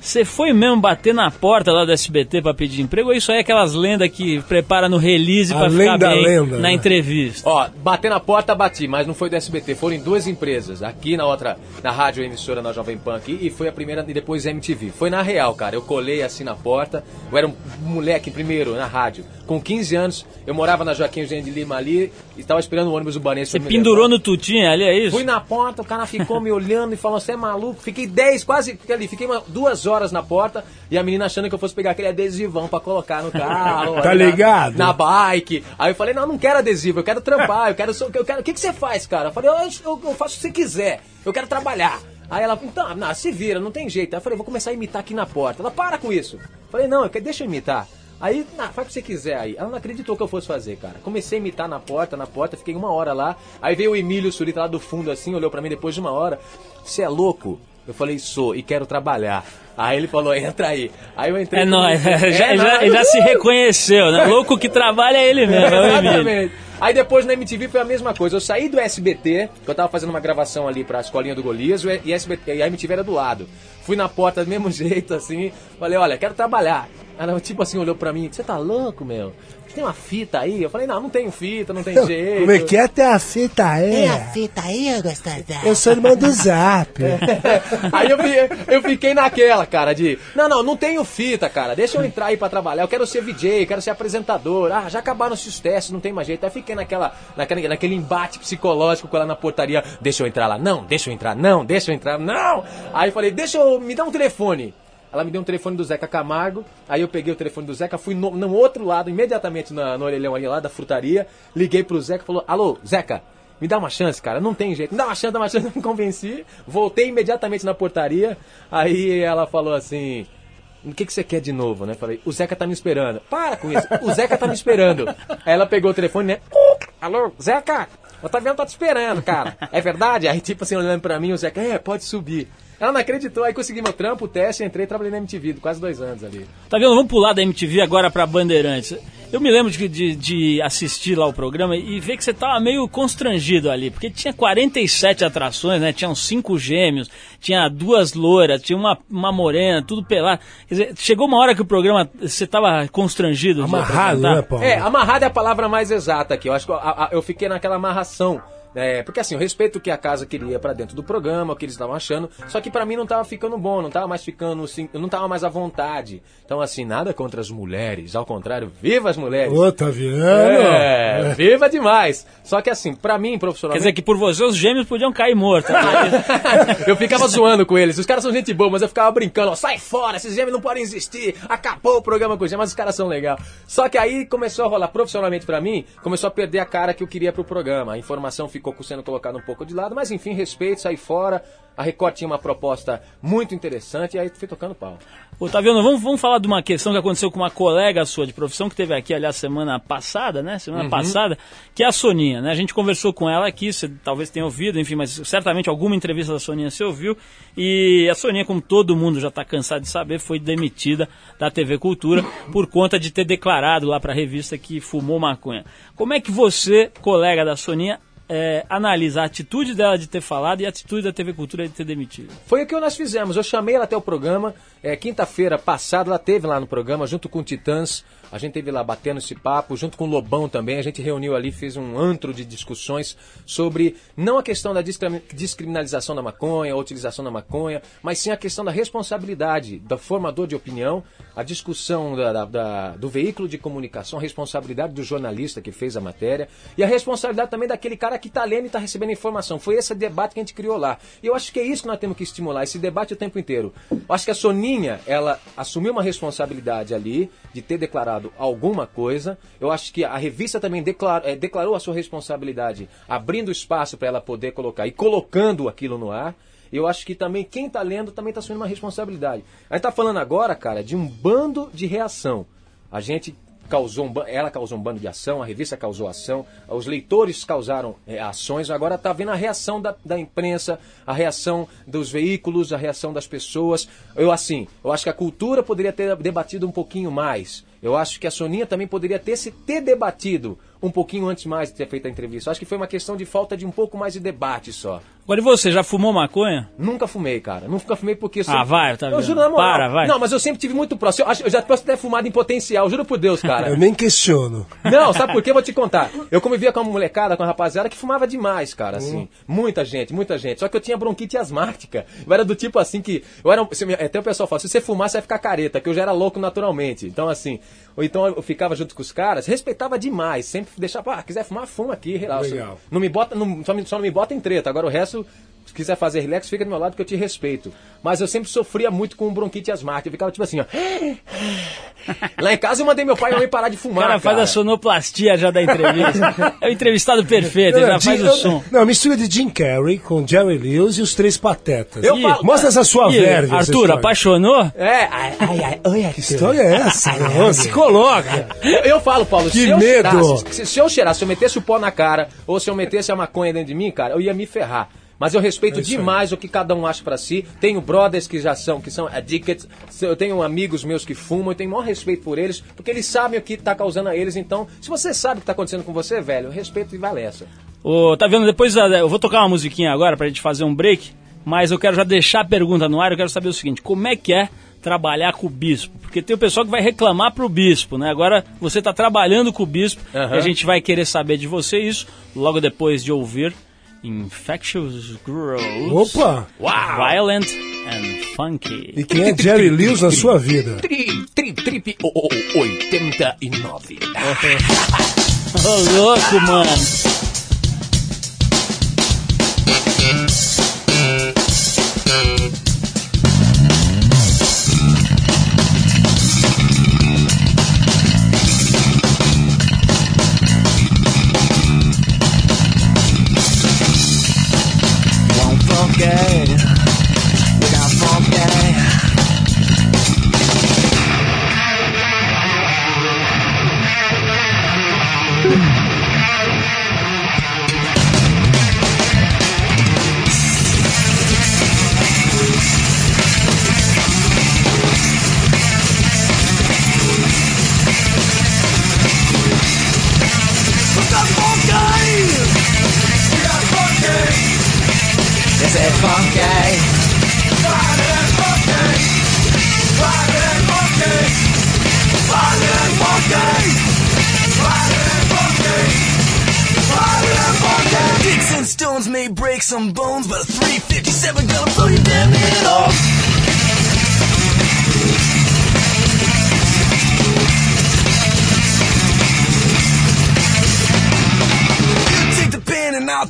Você foi mesmo bater na porta lá do SBT pra pedir emprego ou isso aí é aquelas lendas que prepara no release A pra ficar lenda, bem lenda, na né? entrevista? Ó, bater na porta, bati, mas não foi do SBT, foram em duas empresas. Aqui na outra, na rádio emissora na Jovem Pan aqui, e foi a primeira e depois MTV. Foi na real, cara. Eu colei assim na porta. Eu era um moleque primeiro na rádio. Com 15 anos, eu morava na Joaquim Eugênio de Lima ali e tava esperando o ônibus ubanense. Você pra me pendurou levar. no tutinha ali, é isso? Fui na porta, o cara ficou me olhando e falou: Você é maluco? Fiquei 10, quase fiquei ali, fiquei uma- duas horas na porta e a menina achando que eu fosse pegar aquele adesivão pra colocar no carro. Tá aí na- ligado? Na bike. Aí eu falei: Não, não quero adesivo, eu quero trampar, eu quero. Eu quero o que, que você faz, cara? Eu falei: eu, eu, faço o que você quiser, eu quero trabalhar. Aí ela, então, não, se vira, não tem jeito. Aí eu falei, vou começar a imitar aqui na porta. Ela, para com isso. Eu falei, não, eu quero, deixa eu imitar. Aí, não, faz o que você quiser aí. Ela não acreditou que eu fosse fazer, cara. Comecei a imitar na porta, na porta, fiquei uma hora lá. Aí veio o Emílio Surita lá do fundo assim, olhou pra mim depois de uma hora. Você é louco? Eu falei, sou, e quero trabalhar. Aí ele falou, entra aí. Aí eu entrei. É nóis, É, já, não, já, já se reconheceu, né? Louco que trabalha é ele mesmo, é. Exatamente. Aí depois na MTV foi a mesma coisa. Eu saí do SBT, que eu tava fazendo uma gravação ali pra escolinha do Golias, e, SBT, e a MTV era do lado. Fui na porta do mesmo jeito, assim, falei, olha, quero trabalhar. Ela, tipo assim, olhou pra mim, você tá louco, meu? Tem uma fita aí? Eu falei, não, não tenho fita, não tem jeito. Como é que é ter a fita aí? fita aí, gostosa? Eu sou irmão do Zap. Aí eu, eu fiquei naquela, cara, de. Não, não, não tenho fita, cara. Deixa eu entrar aí pra trabalhar. Eu quero ser VJ, quero ser apresentador. Ah, já acabaram os testes, não tem mais jeito. Aí fiquei naquela, naquela, naquele embate psicológico com ela na portaria. Deixa eu entrar lá. Não, deixa eu entrar. Não, deixa eu entrar. Não. Aí eu falei, deixa eu. Me dá um telefone. Ela me deu um telefone do Zeca Camargo, aí eu peguei o telefone do Zeca, fui no, no outro lado, imediatamente na, no orelhão ali lá da frutaria, liguei pro Zeca e falou, alô, Zeca, me dá uma chance, cara, não tem jeito, me dá uma chance, dá uma chance, me convenci, voltei imediatamente na portaria, aí ela falou assim, o que, que você quer de novo, né? Falei, o Zeca tá me esperando. Para com isso, o Zeca tá me esperando. Aí ela pegou o telefone, né? Alô, Zeca, o Otaviano tá te esperando, cara. É verdade? Aí, tipo assim, olhando pra mim, o Zeca, é, pode subir. Ela não acreditou, aí consegui meu trampo, o teste, entrei e trabalhei na MTV, quase dois anos ali. Tá vendo? Vamos pular da MTV agora pra Bandeirantes. Eu me lembro de, de, de assistir lá o programa e ver que você tava meio constrangido ali, porque tinha 47 atrações, né? Tinham cinco gêmeos, tinha duas loiras, tinha uma, uma morena, tudo pelado. Quer dizer, chegou uma hora que o programa você tava constrangido. Amarrado, né, Paulo? É, amarrado é a palavra mais exata aqui. Eu acho que eu, a- a- eu fiquei naquela amarração. É, porque assim, eu respeito o que a casa queria pra dentro do programa, o que eles estavam achando, só que pra mim não tava ficando bom, não tava mais ficando assim, eu não tava mais à vontade. Então assim, nada contra as mulheres, ao contrário, viva as mulheres. Ô, Otaviano. É, viva demais. Só que assim, pra mim, Quer profissionalmente, dizer que por você os gêmeos podiam cair mortos. eu ficava zoando com eles. Os caras são gente boa, mas eu ficava brincando. Ó, sai fora, esses gêmeos não podem existir. Acabou o programa com os gêmeos, mas os caras são legal. Só que aí começou a rolar profissionalmente pra mim, começou a perder a cara que eu queria pro programa. A informação ficou sendo colocada um pouco de lado, mas enfim, respeito, saí fora. A Record tinha uma proposta muito interessante e aí fui tocando pau. Otaviano, vamos, vamos falar de uma questão que aconteceu com uma colega sua de profissão que teve aqui, aliás, semana passada, né? Semana Uhum. passada, que é a Soninha, né? A gente conversou com ela aqui, você talvez tenha ouvido, enfim, mas certamente alguma entrevista da Soninha você ouviu. E a Soninha, como todo mundo já está cansado de saber, foi demitida da TV Cultura por conta de ter declarado lá para a revista que fumou maconha. Como é que você, colega da Soninha, eh, analisa a atitude dela de ter falado e a atitude da TV Cultura de ter demitido? Foi o que nós fizemos. Eu chamei ela até o programa. É, Quinta-feira passada, ela teve lá no programa, junto com o Titãs. A gente teve lá batendo esse papo, junto com o Lobão também. A gente reuniu ali, fez um antro de discussões sobre não a questão da descriminalização da maconha, a utilização da maconha, mas sim a questão da responsabilidade do formador de opinião, a discussão da- da- da- do veículo de comunicação, a responsabilidade do jornalista que fez a matéria e a responsabilidade também daquele cara que está lendo e está recebendo informação. Foi esse debate que a gente criou lá. E eu acho que é isso que nós temos que estimular, esse debate o tempo inteiro. Eu acho que a Soninha, ela assumiu uma responsabilidade ali de ter declarado alguma coisa. Eu acho que a revista também declar- eh, declarou a sua responsabilidade, abrindo espaço para ela poder colocar e colocando aquilo no ar. Eu acho que também quem está lendo também está assumindo uma responsabilidade. A gente está falando agora, cara, de um bando de reação. A gente causou um, ela causou um bando de ação, a revista causou ação, os leitores causaram eh, ações, agora está vendo a reação da, da imprensa, a reação dos veículos, a reação das pessoas. Eu assim, eu acho que a cultura poderia ter debatido um pouquinho mais. Eu acho que a Soninha também poderia ter se ter debatido um pouquinho antes mais de ter feito a entrevista. Eu acho que foi uma questão de falta de um pouco mais de debate só. Agora, e você, já fumou maconha? Nunca fumei, cara. Nunca fumei porque... Ah, vai, tá Eu vendo? juro na moral. Para, vai. Não, mas eu sempre tive muito próximo. Eu, acho- eu já posso ter fumado em potencial, juro por Deus, cara. Eu nem questiono. Não, sabe por quê? Eu vou te contar. Eu convivia com uma molecada, com uma rapaziada que fumava demais, cara, assim. Muita gente, muita gente. Só que eu tinha bronquite asmática. Eu era do tipo assim que. Eu era, um- até o pessoal fala, se você fumar, você vai ficar careta, que eu já era louco naturalmente. Então, assim. Ou então eu ficava junto com os caras, respeitava demais. Sempre deixava, ah, quiser fumar, fuma aqui, relaxa. Legal. Não me bota, não- só, me, só não me bota em treta. Agora o resto. Se quiser fazer relax, fica do meu lado que eu te respeito. Mas eu sempre sofria muito com bronquite asmática. Eu ficava tipo assim, ó. Lá em casa eu mandei meu pai e minha mãe parar de O fumar. cara faz a sonoplastia já da entrevista. é o entrevistado perfeito, ele já Jim- faz o som. Não, mistura de Jim Carrey com Jerry Lewis e os Três Patetas. Eu Ih, falo- Mostra essa sua Ih, verve. Arthur, apaixonou? É, ai, ai, ai, Arthur. Que história é essa? Se coloca. Eu, eu falo, Paulo, Que se eu medo! cheirasse, se, se eu cheirasse, se eu metesse o pó na cara, ou se eu metesse a maconha dentro de mim, cara, eu ia me ferrar. Mas eu respeito É isso aí. demais o que cada um acha pra si. Tenho brothers que já são, que são addicted. Eu tenho amigos meus que fumam, eu tenho o maior respeito por eles, porque eles sabem o que tá causando a eles. Então, se você sabe o que tá acontecendo com você, velho, eu respeito e vale essa. Ô, tá vendo? Depois ah, eu vou tocar uma musiquinha agora pra gente fazer um break, mas eu quero já deixar a pergunta no ar, eu quero saber o seguinte, como é que é trabalhar com o bispo? Porque tem o pessoal que vai reclamar pro bispo, né? Agora você tá trabalhando com o bispo Aham. e a gente vai querer saber de você isso logo depois de ouvir Infectious Growth. Opa! Violent and Funky. E quem é Jerry Lewis na sua vida? Tri, tri, trip, oh, oh, oh, 89. Ô, louco, mano. Won't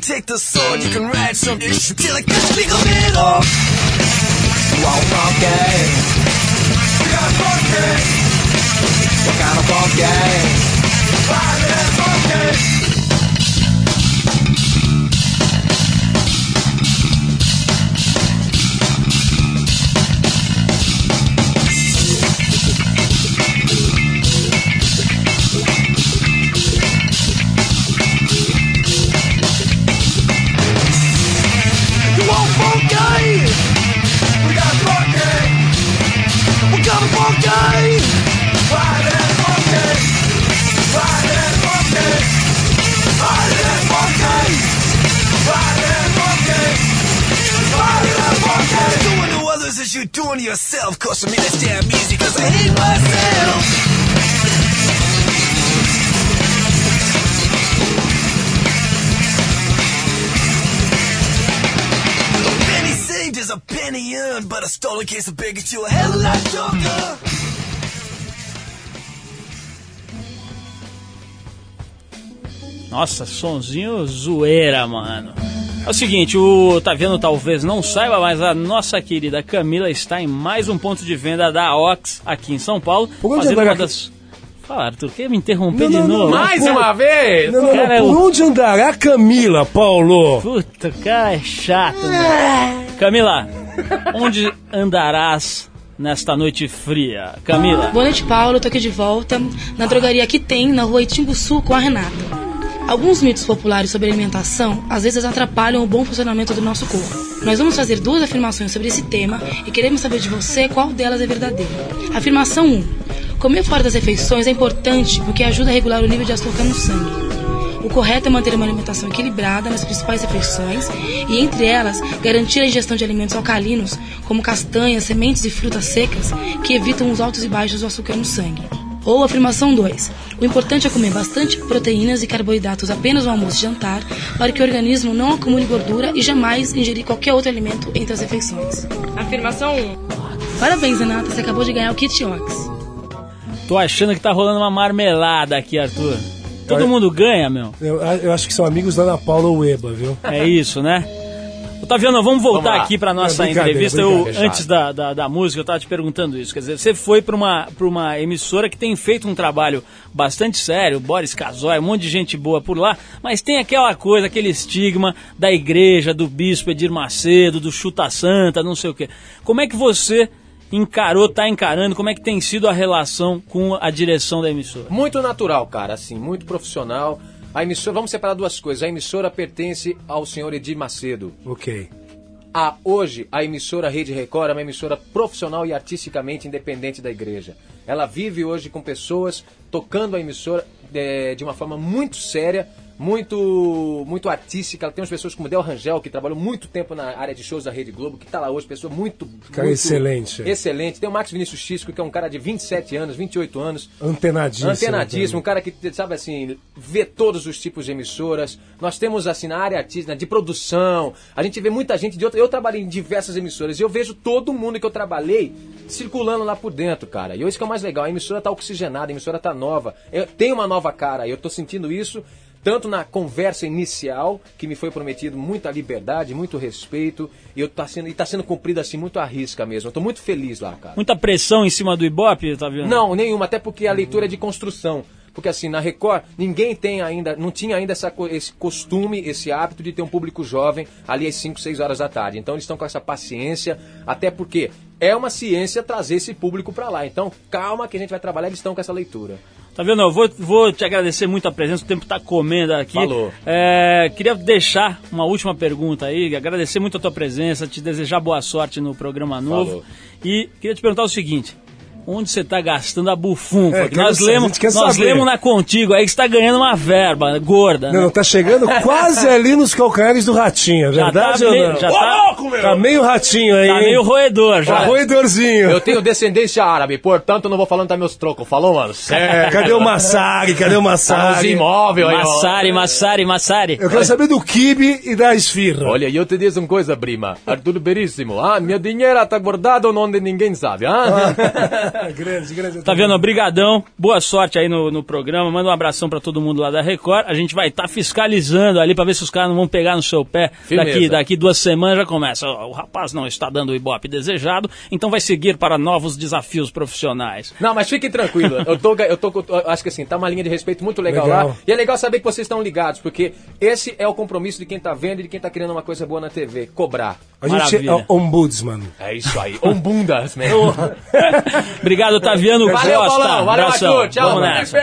take the sword, you can ride some bitch until I cut your head off. Wow, monkey. We got monkey. What kind of monkey? Violent monkey. A stolen case of bigotry a hell of a lot stronger. Nossa, sonzinho zoeira, mano. É o seguinte, o Taviano talvez não saiba, mas a nossa querida Camila está em mais um ponto de venda da Ox aqui em São Paulo. Por onde uma das... Fala, Arthur, quer me interromper Não, de não, não, novo? não. Mais Pô, uma vez! Não, não. Cara, é Por onde andará Camila, Paulo? Puta, o cara é chato. mano. Camila, onde andarás nesta noite fria? Camila. Boa noite, Paulo. Tô aqui de volta na drogaria que tem na rua Itimbuçu com a Renata. Alguns mitos populares sobre alimentação às vezes atrapalham o bom funcionamento do nosso corpo. Nós vamos fazer duas afirmações sobre esse tema e queremos saber de você qual delas é verdadeira. Afirmação 1. Comer fora das refeições é importante porque ajuda a regular o nível de açúcar no sangue. O correto é manter uma alimentação equilibrada nas principais refeições e, entre elas, garantir a ingestão de alimentos alcalinos, como castanhas, sementes e frutas secas, que evitam os altos e baixos do açúcar no sangue. Ou afirmação 2. O importante é comer bastante proteínas e carboidratos apenas no almoço e jantar, para que o organismo não acumule gordura e jamais ingerir qualquer outro alimento entre as refeições. Afirmação 1. Parabéns, Renata, você acabou de ganhar o Kit Ox. Tô achando que tá rolando uma marmelada aqui, Arthur. Todo Olha- mundo ganha, meu. Eu, eu acho que são amigos da Ana Paula Ueba, viu? É isso, né? Otaviano, vamos voltar Vamos aqui para nossa É entrevista. Eu, brincadeira. antes da, da, da música, eu tava te perguntando isso. Quer dizer, você foi para uma, pra uma emissora que tem feito um trabalho bastante sério, Boris Casoy, um monte de gente boa por lá, mas tem aquela coisa, aquele estigma da igreja, do bispo Edir Macedo, do Chuta Santa, não sei o quê. Como é que você encarou, tá encarando, como é que tem sido a relação com a direção da emissora? Muito natural, cara, assim, muito profissional. A emissora, vamos separar duas coisas. A emissora pertence ao senhor Edir Macedo. Ok. A, hoje, a emissora Rede Record é uma emissora profissional e artisticamente independente da igreja. Ela vive hoje com pessoas tocando a emissora eh, de uma forma muito séria, muito muito artística. Ela tem umas pessoas como Del Rangel, que trabalhou muito tempo na área de shows da Rede Globo, que está lá hoje, pessoa muito... Cara muito excelente. Excelente. Tem o Max Vinícius Xisco, que é um cara de 27 anos, 28 anos, Antenadíssimo. Antenadíssimo, um cara que, sabe assim, vê todos os tipos de emissoras. Nós temos, assim, na área artística, de produção, a gente vê muita gente de outra. Eu trabalhei em diversas emissoras e eu vejo todo mundo que eu trabalhei circulando lá por dentro, cara. E isso que é o mais legal, a emissora tá oxigenada, a emissora tá nova. Eu, tem uma nova cara, eu tô sentindo isso. Tanto na conversa inicial, que me foi prometido muita liberdade, muito respeito, e eu tá sendo, tá sendo cumprido assim muito à risca mesmo. Tô muito feliz lá, cara. Muita pressão em cima do Ibope, Otaviano? Não, nenhuma, até porque a leitura é de construção. Porque assim, na Record, ninguém tem ainda, não tinha ainda essa, esse costume, esse hábito de ter um público jovem ali às 5, 6 horas da tarde. Então eles estão com essa paciência, até porque é uma ciência trazer esse público para lá. Então, calma que a gente vai trabalhar, eles estão com essa leitura. Tá vendo? Eu vou, vou te agradecer muito a presença, o tempo tá comendo aqui. Falou. É, queria deixar uma última pergunta aí, agradecer muito a tua presença, te desejar boa sorte no programa novo. Falou. E queria te perguntar o seguinte. Onde você tá gastando a bufunfa? É, nós lemos, nós saber. lemos na Contigo aí que você tá ganhando uma verba gorda, Não, né? tá chegando quase ali nos calcanhares do ratinho, é Já verdade tá ou meio- não? já tá- Tá meio ratinho aí, Tá meio roedor já. Roedorzinho. Eu tenho descendência árabe, portanto eu não vou falando das meus trocos. Falou, mano? É, cadê o Massari? Cadê o Tá nos Massari? imóveis aí, ó. Massari, Massari, Massari. Eu quero saber do kibe e da esfirra. Olha, eu te digo uma coisa, prima. Arthur Beríssimo, ah, meu dinheiro tá guardado onde ninguém sabe, ah? grande, grande. Tá vendo? Obrigadão. Boa sorte aí no, no programa. Manda um abração pra todo mundo lá da Record. A gente vai estar fiscalizando ali pra ver se os caras não vão pegar no seu pé. Firmeza. Daqui, daqui duas semanas já começa. O rapaz não está dando o ibope desejado, então vai seguir para novos desafios profissionais. Não, mas fiquem tranquilos. Eu tô, eu tô, eu acho que assim, tá uma linha de respeito muito legal, Legal. lá. E é legal saber que vocês estão ligados, porque esse é o compromisso de quem tá vendo e de quem tá criando uma coisa boa na TV. Cobrar. A gente é ombudsman. É isso aí. Ombundas, mesmo. Obrigado, Otaviano Valeu, Costa. Paulão. Valeu. Arthur. Tchau. Vamos nessa.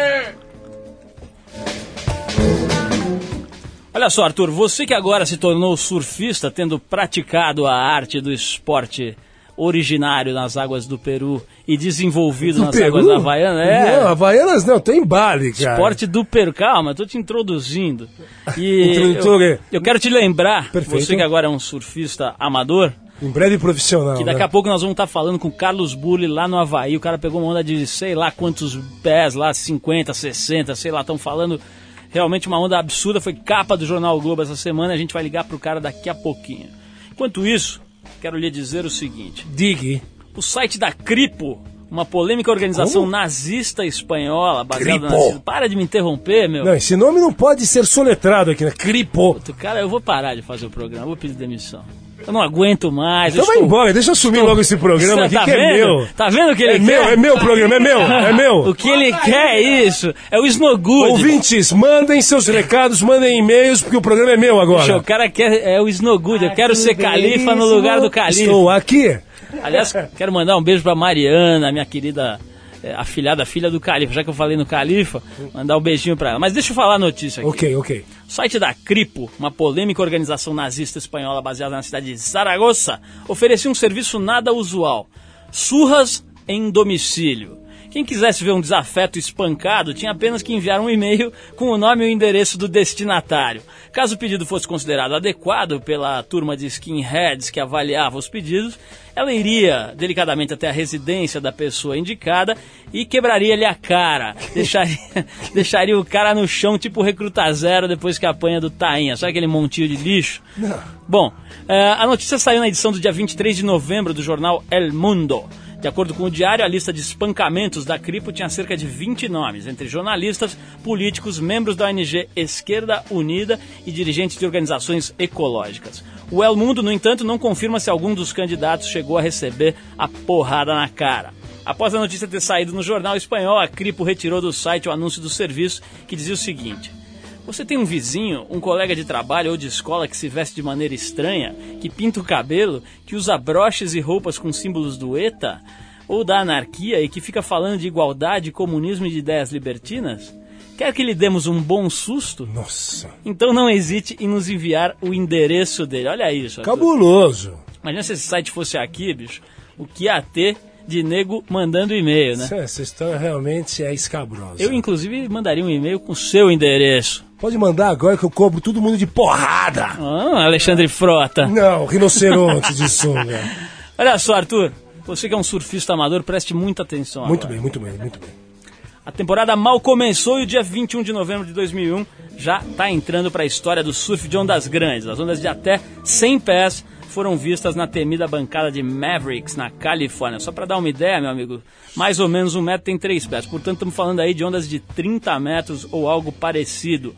Olha só, Arthur, você que agora se tornou surfista, tendo praticado a arte do esporte originário nas águas do Peru e desenvolvido nas Peru? águas da Havaiana, é. Não, Havaianas não, tem Bali, cara. Esporte do Peru. Calma, tô te introduzindo. E eu, é. eu quero te lembrar, Perfeito. você que agora é um surfista amador, Em breve profissional. Que daqui né? a pouco nós vamos estar falando com o Carlos Bulli lá no Havaí. O cara pegou uma onda de sei lá quantos pés lá, 50, 60, sei lá, estão falando realmente uma onda absurda. Foi capa do Jornal Globo essa semana. A gente vai ligar pro cara daqui a pouquinho. Enquanto isso, quero lhe dizer o seguinte: Dig. o site da Cripo, uma polêmica organização Como? nazista espanhola baseada Cripo. na. Para de me interromper, meu. Não, esse nome não pode ser soletrado aqui, né? Cripo. Puta, Cara, eu vou parar de fazer o programa, eu vou pedir demissão. Eu não aguento mais. Então eu vai estou- embora, deixa eu assumir logo esse programa aqui tá que é vendo? meu. Tá vendo o que ele É quer? meu, é meu programa, é meu, é meu. O que ele quer é isso. É o Snogood. Ouvintes, mandem seus recados, mandem e-mails, porque o programa é meu Poxa, agora. o cara quer é o Snogood. Eu quero ser califa no lugar do califa. Estou aqui. Aliás, quero mandar um beijo pra Mariana, minha querida afilhada filha do califa. Já que eu falei no califa, mandar um beijinho pra ela. Mas deixa eu falar a notícia aqui. Ok, ok. O site da Cripo, uma polêmica organização nazista espanhola baseada na cidade de Zaragoza, oferecia um serviço nada usual: surras em domicílio. Quem quisesse ver um desafeto espancado tinha apenas que enviar um e-mail com o nome e o endereço do destinatário. Caso o pedido fosse considerado adequado pela turma de skinheads que avaliava os pedidos, ela iria delicadamente até a residência da pessoa indicada e quebraria-lhe a cara. Deixaria, deixaria o cara no chão, tipo recruta zero, depois que apanha do tainha. Sabe aquele montinho de lixo? Bom, eh, a notícia saiu na edição do dia 23 de novembro do jornal El Mundo. De acordo com o diário, a lista de espancamentos da Cripo tinha cerca de 20 nomes, entre jornalistas, políticos, membros da ONG Esquerda Unida e dirigentes de organizações ecológicas. O El Mundo, no entanto, não confirma se algum dos candidatos chegou a receber a porrada na cara. Após a notícia ter saído no jornal espanhol, a Cripo retirou do site o anúncio do serviço que dizia o seguinte: você tem um vizinho, um colega de trabalho ou de escola que se veste de maneira estranha, que pinta o cabelo, que usa broches e roupas com símbolos do ETA ou da anarquia e que fica falando de igualdade, comunismo e de ideias libertinas? Quer que lhe demos um bom susto? Nossa. Então não hesite em nos enviar o endereço dele. Olha isso. Arthur. Cabuloso. Imagina se esse site fosse aqui, bicho. O que ia ter de nego mandando e-mail, né? Essa, história realmente é escabrosa. Eu, inclusive, mandaria um e-mail com o seu endereço. Pode mandar agora que eu cobro todo mundo de porrada. Ah, Alexandre Frota. Não, rinoceronte de sunga. Olha só, Arthur. Você que é um surfista amador, preste muita atenção. Muito agora. bem, muito bem, muito bem. A temporada mal começou e o dia 21 de novembro de 2001 já está entrando para a história do surf de ondas grandes. As ondas de até 100 pés foram vistas na temida bancada de Mavericks, na Califórnia. Só para dar uma ideia, meu amigo, mais ou menos um metro tem 3 pés. Portanto, estamos falando aí de ondas de 30 metros ou algo parecido.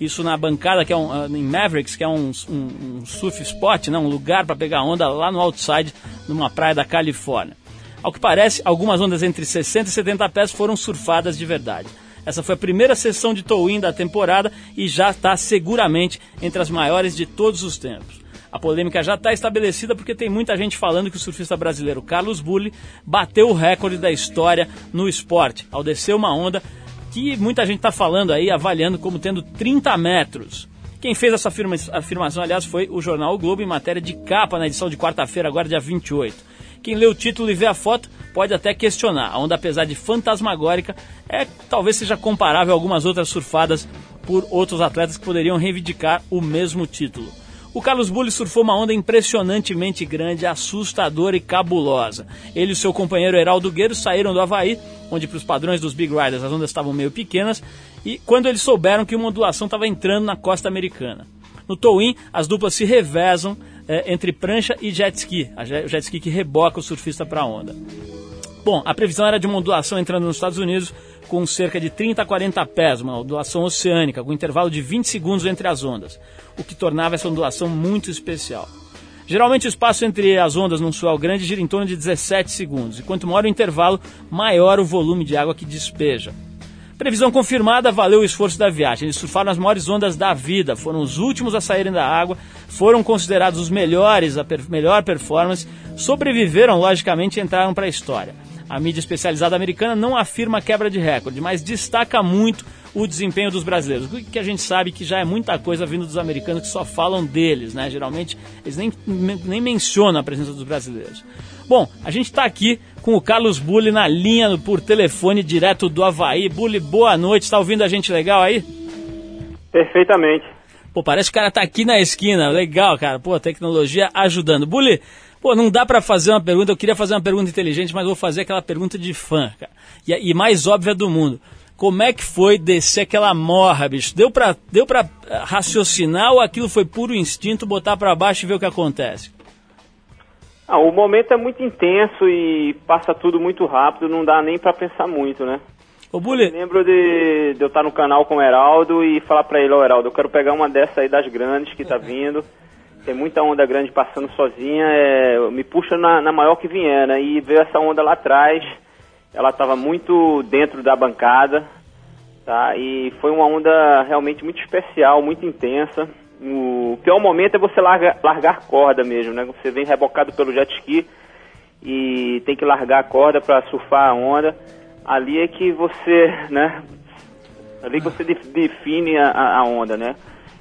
Isso na bancada, que é um, ah, em Mavericks, que é um, um- um surf spot, né? um lugar para pegar onda lá no outside, numa praia da Califórnia. Ao que parece, algumas ondas entre 60 e 70 pés foram surfadas de verdade. Essa foi a primeira sessão de tow-in da temporada e já está seguramente entre as maiores de todos os tempos. A polêmica já está estabelecida porque tem muita gente falando que o surfista brasileiro Carlos Bulli bateu o recorde da história no esporte, ao descer uma onda que muita gente está falando aí, avaliando como tendo 30 metros. Quem fez essa afirma- afirmação, aliás, foi o jornal o Globo em matéria de capa na edição de quarta-feira, agora dia 28. Quem lê o título e vê a foto pode até questionar. A onda, apesar de fantasmagórica, é talvez seja comparável a algumas outras surfadas por outros atletas que poderiam reivindicar o mesmo título. O Carlos Bulli surfou uma onda impressionantemente grande, assustadora e cabulosa. Ele e seu companheiro Heraldo Gueiro saíram do Havaí, onde para os padrões dos Big Riders as ondas estavam meio pequenas, e quando eles souberam que uma ondulação estava entrando na costa americana. No tow-in, as duplas se revezam eh, entre prancha e jet ski, a jet ski que reboca o surfista para a onda. Bom, a previsão era de uma ondulação entrando nos Estados Unidos com cerca de 30 a 40 pés, uma ondulação oceânica, com intervalo de 20 segundos entre as ondas, o que tornava essa ondulação muito especial. Geralmente o espaço entre as ondas num swell grande gira em torno de 17 segundos, e quanto maior o intervalo, maior o volume de água que despeja. Previsão confirmada, valeu o esforço da viagem. Eles surfaram as maiores ondas da vida, foram os últimos a saírem da água, foram considerados os melhores, a per- melhor performance, sobreviveram, logicamente, e entraram para a história. A mídia especializada americana não afirma quebra de recorde, mas destaca muito o desempenho dos brasileiros, o que a gente sabe que já é muita coisa vindo dos americanos que só falam deles, né? Geralmente eles nem, nem mencionam a presença dos brasileiros. Bom, a gente está aqui com o Carlos Bulli na linha por telefone direto do Havaí. Bulli, boa noite, está ouvindo a gente legal aí? Perfeitamente. Pô, parece que o cara tá aqui na esquina. Legal, cara. Pô, tecnologia ajudando. Bulli, Pô, não dá pra fazer uma pergunta, eu queria fazer uma pergunta inteligente, mas vou fazer aquela pergunta de fã, cara. E, e mais óbvia do mundo. Como é que foi descer aquela morra, bicho? Deu pra, deu pra eh, raciocinar ou aquilo foi puro instinto, botar pra baixo e ver o que acontece? Ah, o momento é muito intenso e passa tudo muito rápido, não dá nem pra pensar muito, né? Ô, Bully, Lembro de, de eu estar no canal com o Heraldo e falar pra ele, ó Heraldo, eu quero pegar uma dessa aí das grandes que tá vindo. Tem muita onda grande passando sozinha, é, me puxa na, na maior que vier, né? E veio essa onda lá atrás, ela estava muito dentro da bancada, tá? E foi uma onda realmente muito especial, muito intensa. O pior momento é você larga, largar corda mesmo, né? Você vem rebocado pelo jet ski e tem que largar a corda para surfar a onda. Ali é que você, né? Ali que você def- define a- a onda, né?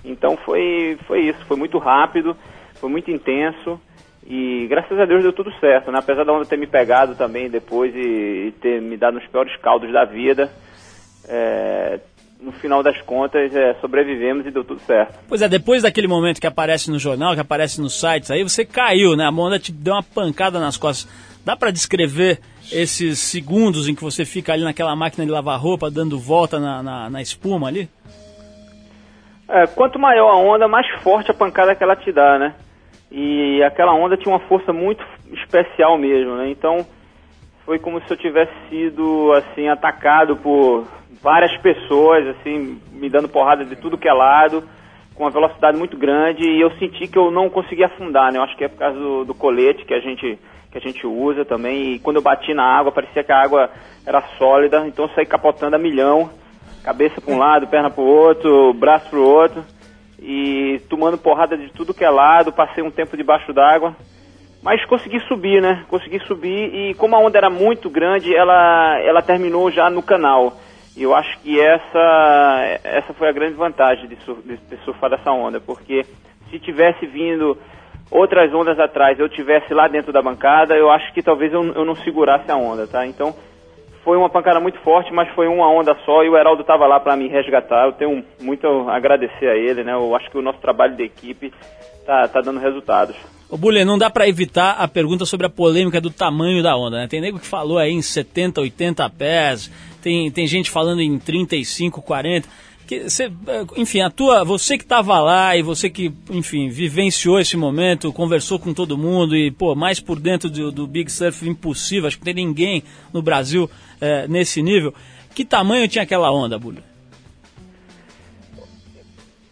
Então foi, foi isso, foi muito rápido, foi muito intenso e graças a Deus deu tudo certo, né? Apesar da onda ter me pegado também depois e, e ter me dado os piores caldos da vida, é, no final das contas é, sobrevivemos e deu tudo certo. Pois é, depois daquele momento que aparece no jornal, que aparece nos sites, aí você caiu, né? A onda te deu uma pancada nas costas. Dá pra descrever esses segundos em que você fica ali naquela máquina de lavar roupa, dando volta na, na, na espuma ali? É, quanto maior a onda, mais forte a pancada que ela te dá, né? E aquela onda tinha uma força muito especial mesmo, né? Então foi como se eu tivesse sido assim atacado por várias pessoas, assim, me dando porrada de tudo que é lado, com uma velocidade muito grande e eu senti que eu não conseguia afundar, né? Eu acho que é por causa do, do colete que a gente que a gente usa também e quando eu bati na água parecia que a água era sólida, então eu saí capotando a milhão, cabeça para um lado, perna para o outro, braço para o outro e tomando porrada de tudo que é lado, passei um tempo debaixo d'água, mas consegui subir, né? Consegui subir e como a onda era muito grande, ela ela terminou já no canal. E eu acho que essa essa foi a grande vantagem de, sur, de ter surfado essa onda, porque se tivesse vindo outras ondas atrás, eu tivesse lá dentro da bancada, eu acho que talvez eu, eu não segurasse a onda, tá? Então foi uma pancada muito forte, mas foi uma onda só e o Heraldo estava lá para me resgatar. Eu tenho muito a agradecer a ele, né? Eu acho que o nosso trabalho de equipe tá, tá dando resultados. Ô, Bulê, não dá pra evitar a pergunta sobre a polêmica do tamanho da onda, né? Tem nego que falou aí em 70, 80 pés, tem, tem gente falando em 35, 40. Que cê, eh, enfim, a tua, você que estava lá e você que, enfim, vivenciou esse momento, conversou com todo mundo e, pô, mais por dentro do, do Big Surf impossível, acho que não tem ninguém no Brasil eh, nesse nível. Que tamanho tinha aquela onda, Bulê?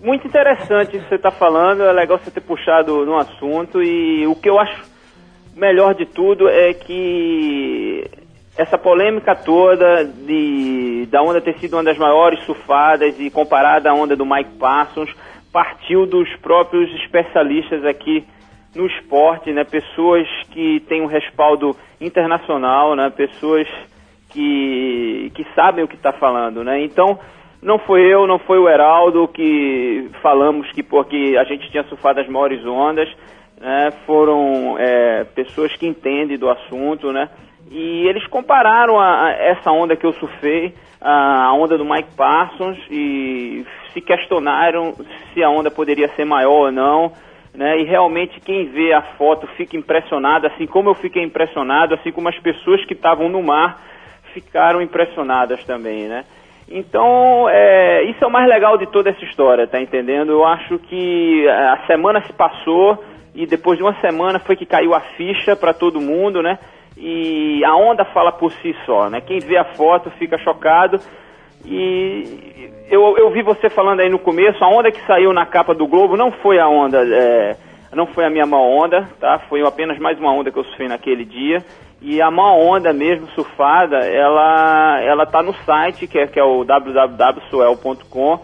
Muito interessante isso que você está falando, é legal você ter puxado no assunto e o que eu acho melhor de tudo é que essa polêmica toda de da onda ter sido uma das maiores surfadas e comparada à onda do Mike Parsons partiu dos próprios especialistas aqui no esporte, né? Pessoas que têm um respaldo internacional, né? Pessoas que, que sabem o que está falando, né? Então, não foi eu, não foi o Heraldo que falamos que porque a gente tinha surfado as maiores ondas, né? Foram é, pessoas que entendem do assunto, né? E eles compararam a, a essa onda que eu surfei, a onda do Mike Parsons, e se questionaram se a onda poderia ser maior ou não, né? E realmente quem vê a foto fica impressionado, assim como eu fiquei impressionado, assim como as pessoas que estavam no mar ficaram impressionadas também, né? Então, é, isso é o mais legal de toda essa história, tá entendendo? Eu acho que a semana se passou e depois de uma semana foi que caiu a ficha para todo mundo, né? E a onda fala por si só, né? Quem vê a foto fica chocado. E eu, eu vi você falando aí no começo, a onda que saiu na capa do Globo não foi a onda, é, não foi a minha maior onda, tá? Foi apenas mais uma onda que eu surfei naquele dia. E a maior onda mesmo surfada, ela, ela tá no site, que é, que é o www.suel.com,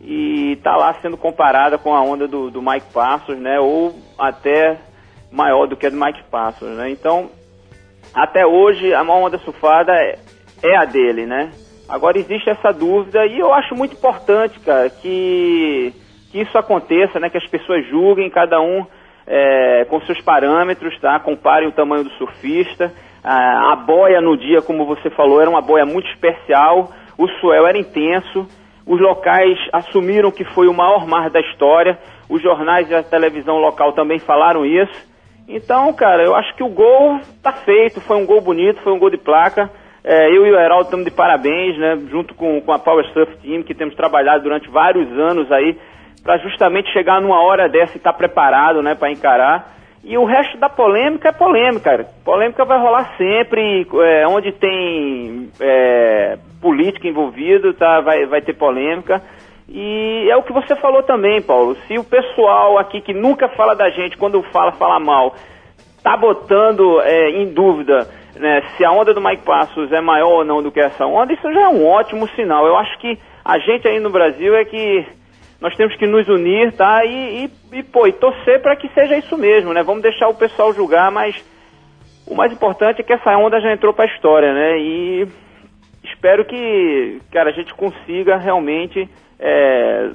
e tá lá sendo comparada com a onda do, do Mike Parsons, né? Ou até maior do que a do Mike Parsons, né? Então, até hoje, a maior onda surfada é, é a dele, né? Agora existe essa dúvida e eu acho muito importante, cara, que, que isso aconteça, né? Que as pessoas julguem, cada um é, com seus parâmetros, tá? Comparem o tamanho do surfista. A, a boia no dia, como você falou, era uma boia muito especial. O swell era intenso. Os locais assumiram que foi o maior mar da história. Os jornais e a televisão local também falaram isso. Então, cara, eu acho que o gol tá feito, foi um gol bonito, foi um gol de placa. É, eu e o Heraldo estamos de parabéns, né? Junto com, com a Power Surf Team, que temos trabalhado durante vários anos aí, para justamente chegar numa hora dessa e estar preparado, né, para encarar. E o resto da polêmica é polêmica, cara. Polêmica vai rolar sempre, é, onde tem é, política envolvido, tá? Vai, vai ter polêmica. E é o que você falou também, Paulo. Se o pessoal aqui que nunca fala da gente, quando fala, fala mal, tá botando é, em dúvida né, se a onda do Mike Passos é maior ou não do que essa onda, isso já é um ótimo sinal. Eu acho que a gente aí no Brasil é que nós temos que nos unir, tá? E, e, e pô, e torcer para que seja isso mesmo, né? Vamos deixar o pessoal julgar, mas o mais importante é que essa onda já entrou para a história, né? E espero que, cara, a gente consiga realmente é,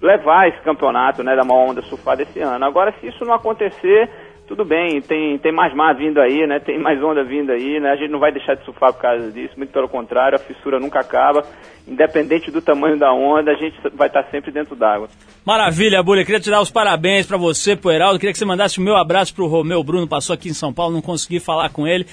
levar esse campeonato, né, da maior onda surfada esse ano. Agora, se isso não acontecer, tudo bem, tem, tem mais mar vindo aí, né? Tem mais onda vindo aí, né? A gente não vai deixar de surfar por causa disso, muito pelo contrário, a fissura nunca acaba. Independente do tamanho da onda, a gente vai estar sempre dentro d'água. Maravilha, Bulha. Queria te dar os parabéns pra você, pro Heraldo. Queria que você mandasse o meu abraço pro Romeu Bruno, passou aqui em São Paulo, não consegui falar com ele.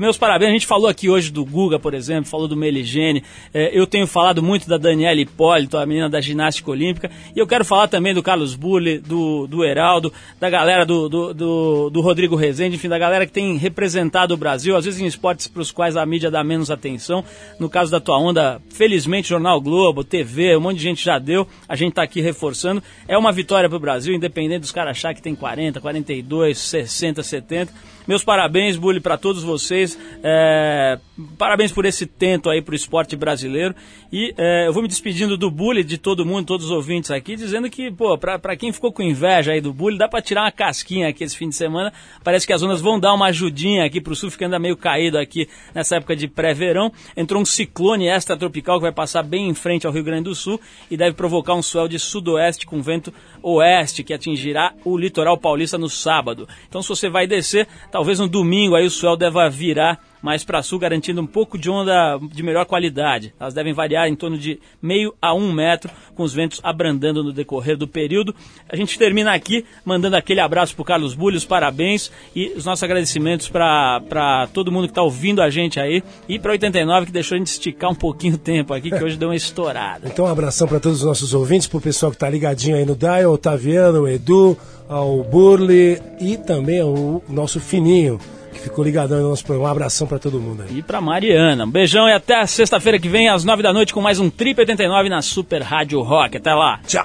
Meus parabéns. A gente falou aqui hoje do Guga, por exemplo, falou do Meligene. É, eu tenho falado muito da Daniela Hipólito, a menina da ginástica olímpica. E eu quero falar também do Carlos Bulli, do, do Heraldo, da galera do, do, do, do Rodrigo Rezende, enfim, da galera que tem representado o Brasil, às vezes em esportes para os quais a mídia dá menos atenção. No caso da tua onda, felizmente, Jornal Globo, TV, um monte de gente já deu. A gente está aqui reforçando. É uma vitória para o Brasil, independente dos caras achar que tem 40, 42, 60, 70. Meus parabéns, Bully, para todos vocês. É, parabéns por esse tento aí pro esporte brasileiro. E é, eu vou me despedindo do Bully, de todo mundo, todos os ouvintes aqui, dizendo que, pô, pra quem ficou com inveja aí do Bully, dá pra tirar uma casquinha aqui esse fim de semana. Parece que as ondas vão dar uma ajudinha aqui pro sul, que anda meio caído aqui nessa época de pré-verão. Entrou um ciclone extratropical que vai passar bem em frente ao Rio Grande do Sul e deve provocar um swell de sudoeste com vento oeste que atingirá o litoral paulista no sábado. Então, se você vai descer, talvez no domingo aí o swell deva virar mais para sul, garantindo um pouco de onda de melhor qualidade. Elas devem variar em torno de meio a um metro, com os ventos abrandando no decorrer do período. A gente termina aqui mandando aquele abraço para Carlos Bulli, os parabéns e os nossos agradecimentos para todo mundo que está ouvindo a gente aí e para 89 que deixou a gente esticar um pouquinho o tempo aqui, que hoje deu uma estourada. Então, um abração para todos os nossos ouvintes, pro pessoal que tá ligadinho aí no Dial, o Otaviano, o Edu, ao Burle e também ao nosso Fininho, que ficou ligadão no nosso programa. Um abração para todo mundo aí. E para Mariana. Um beijão e até sexta-feira que vem, às nove da noite, com mais um Trip 89 na Super Rádio Rock. Até lá. Tchau.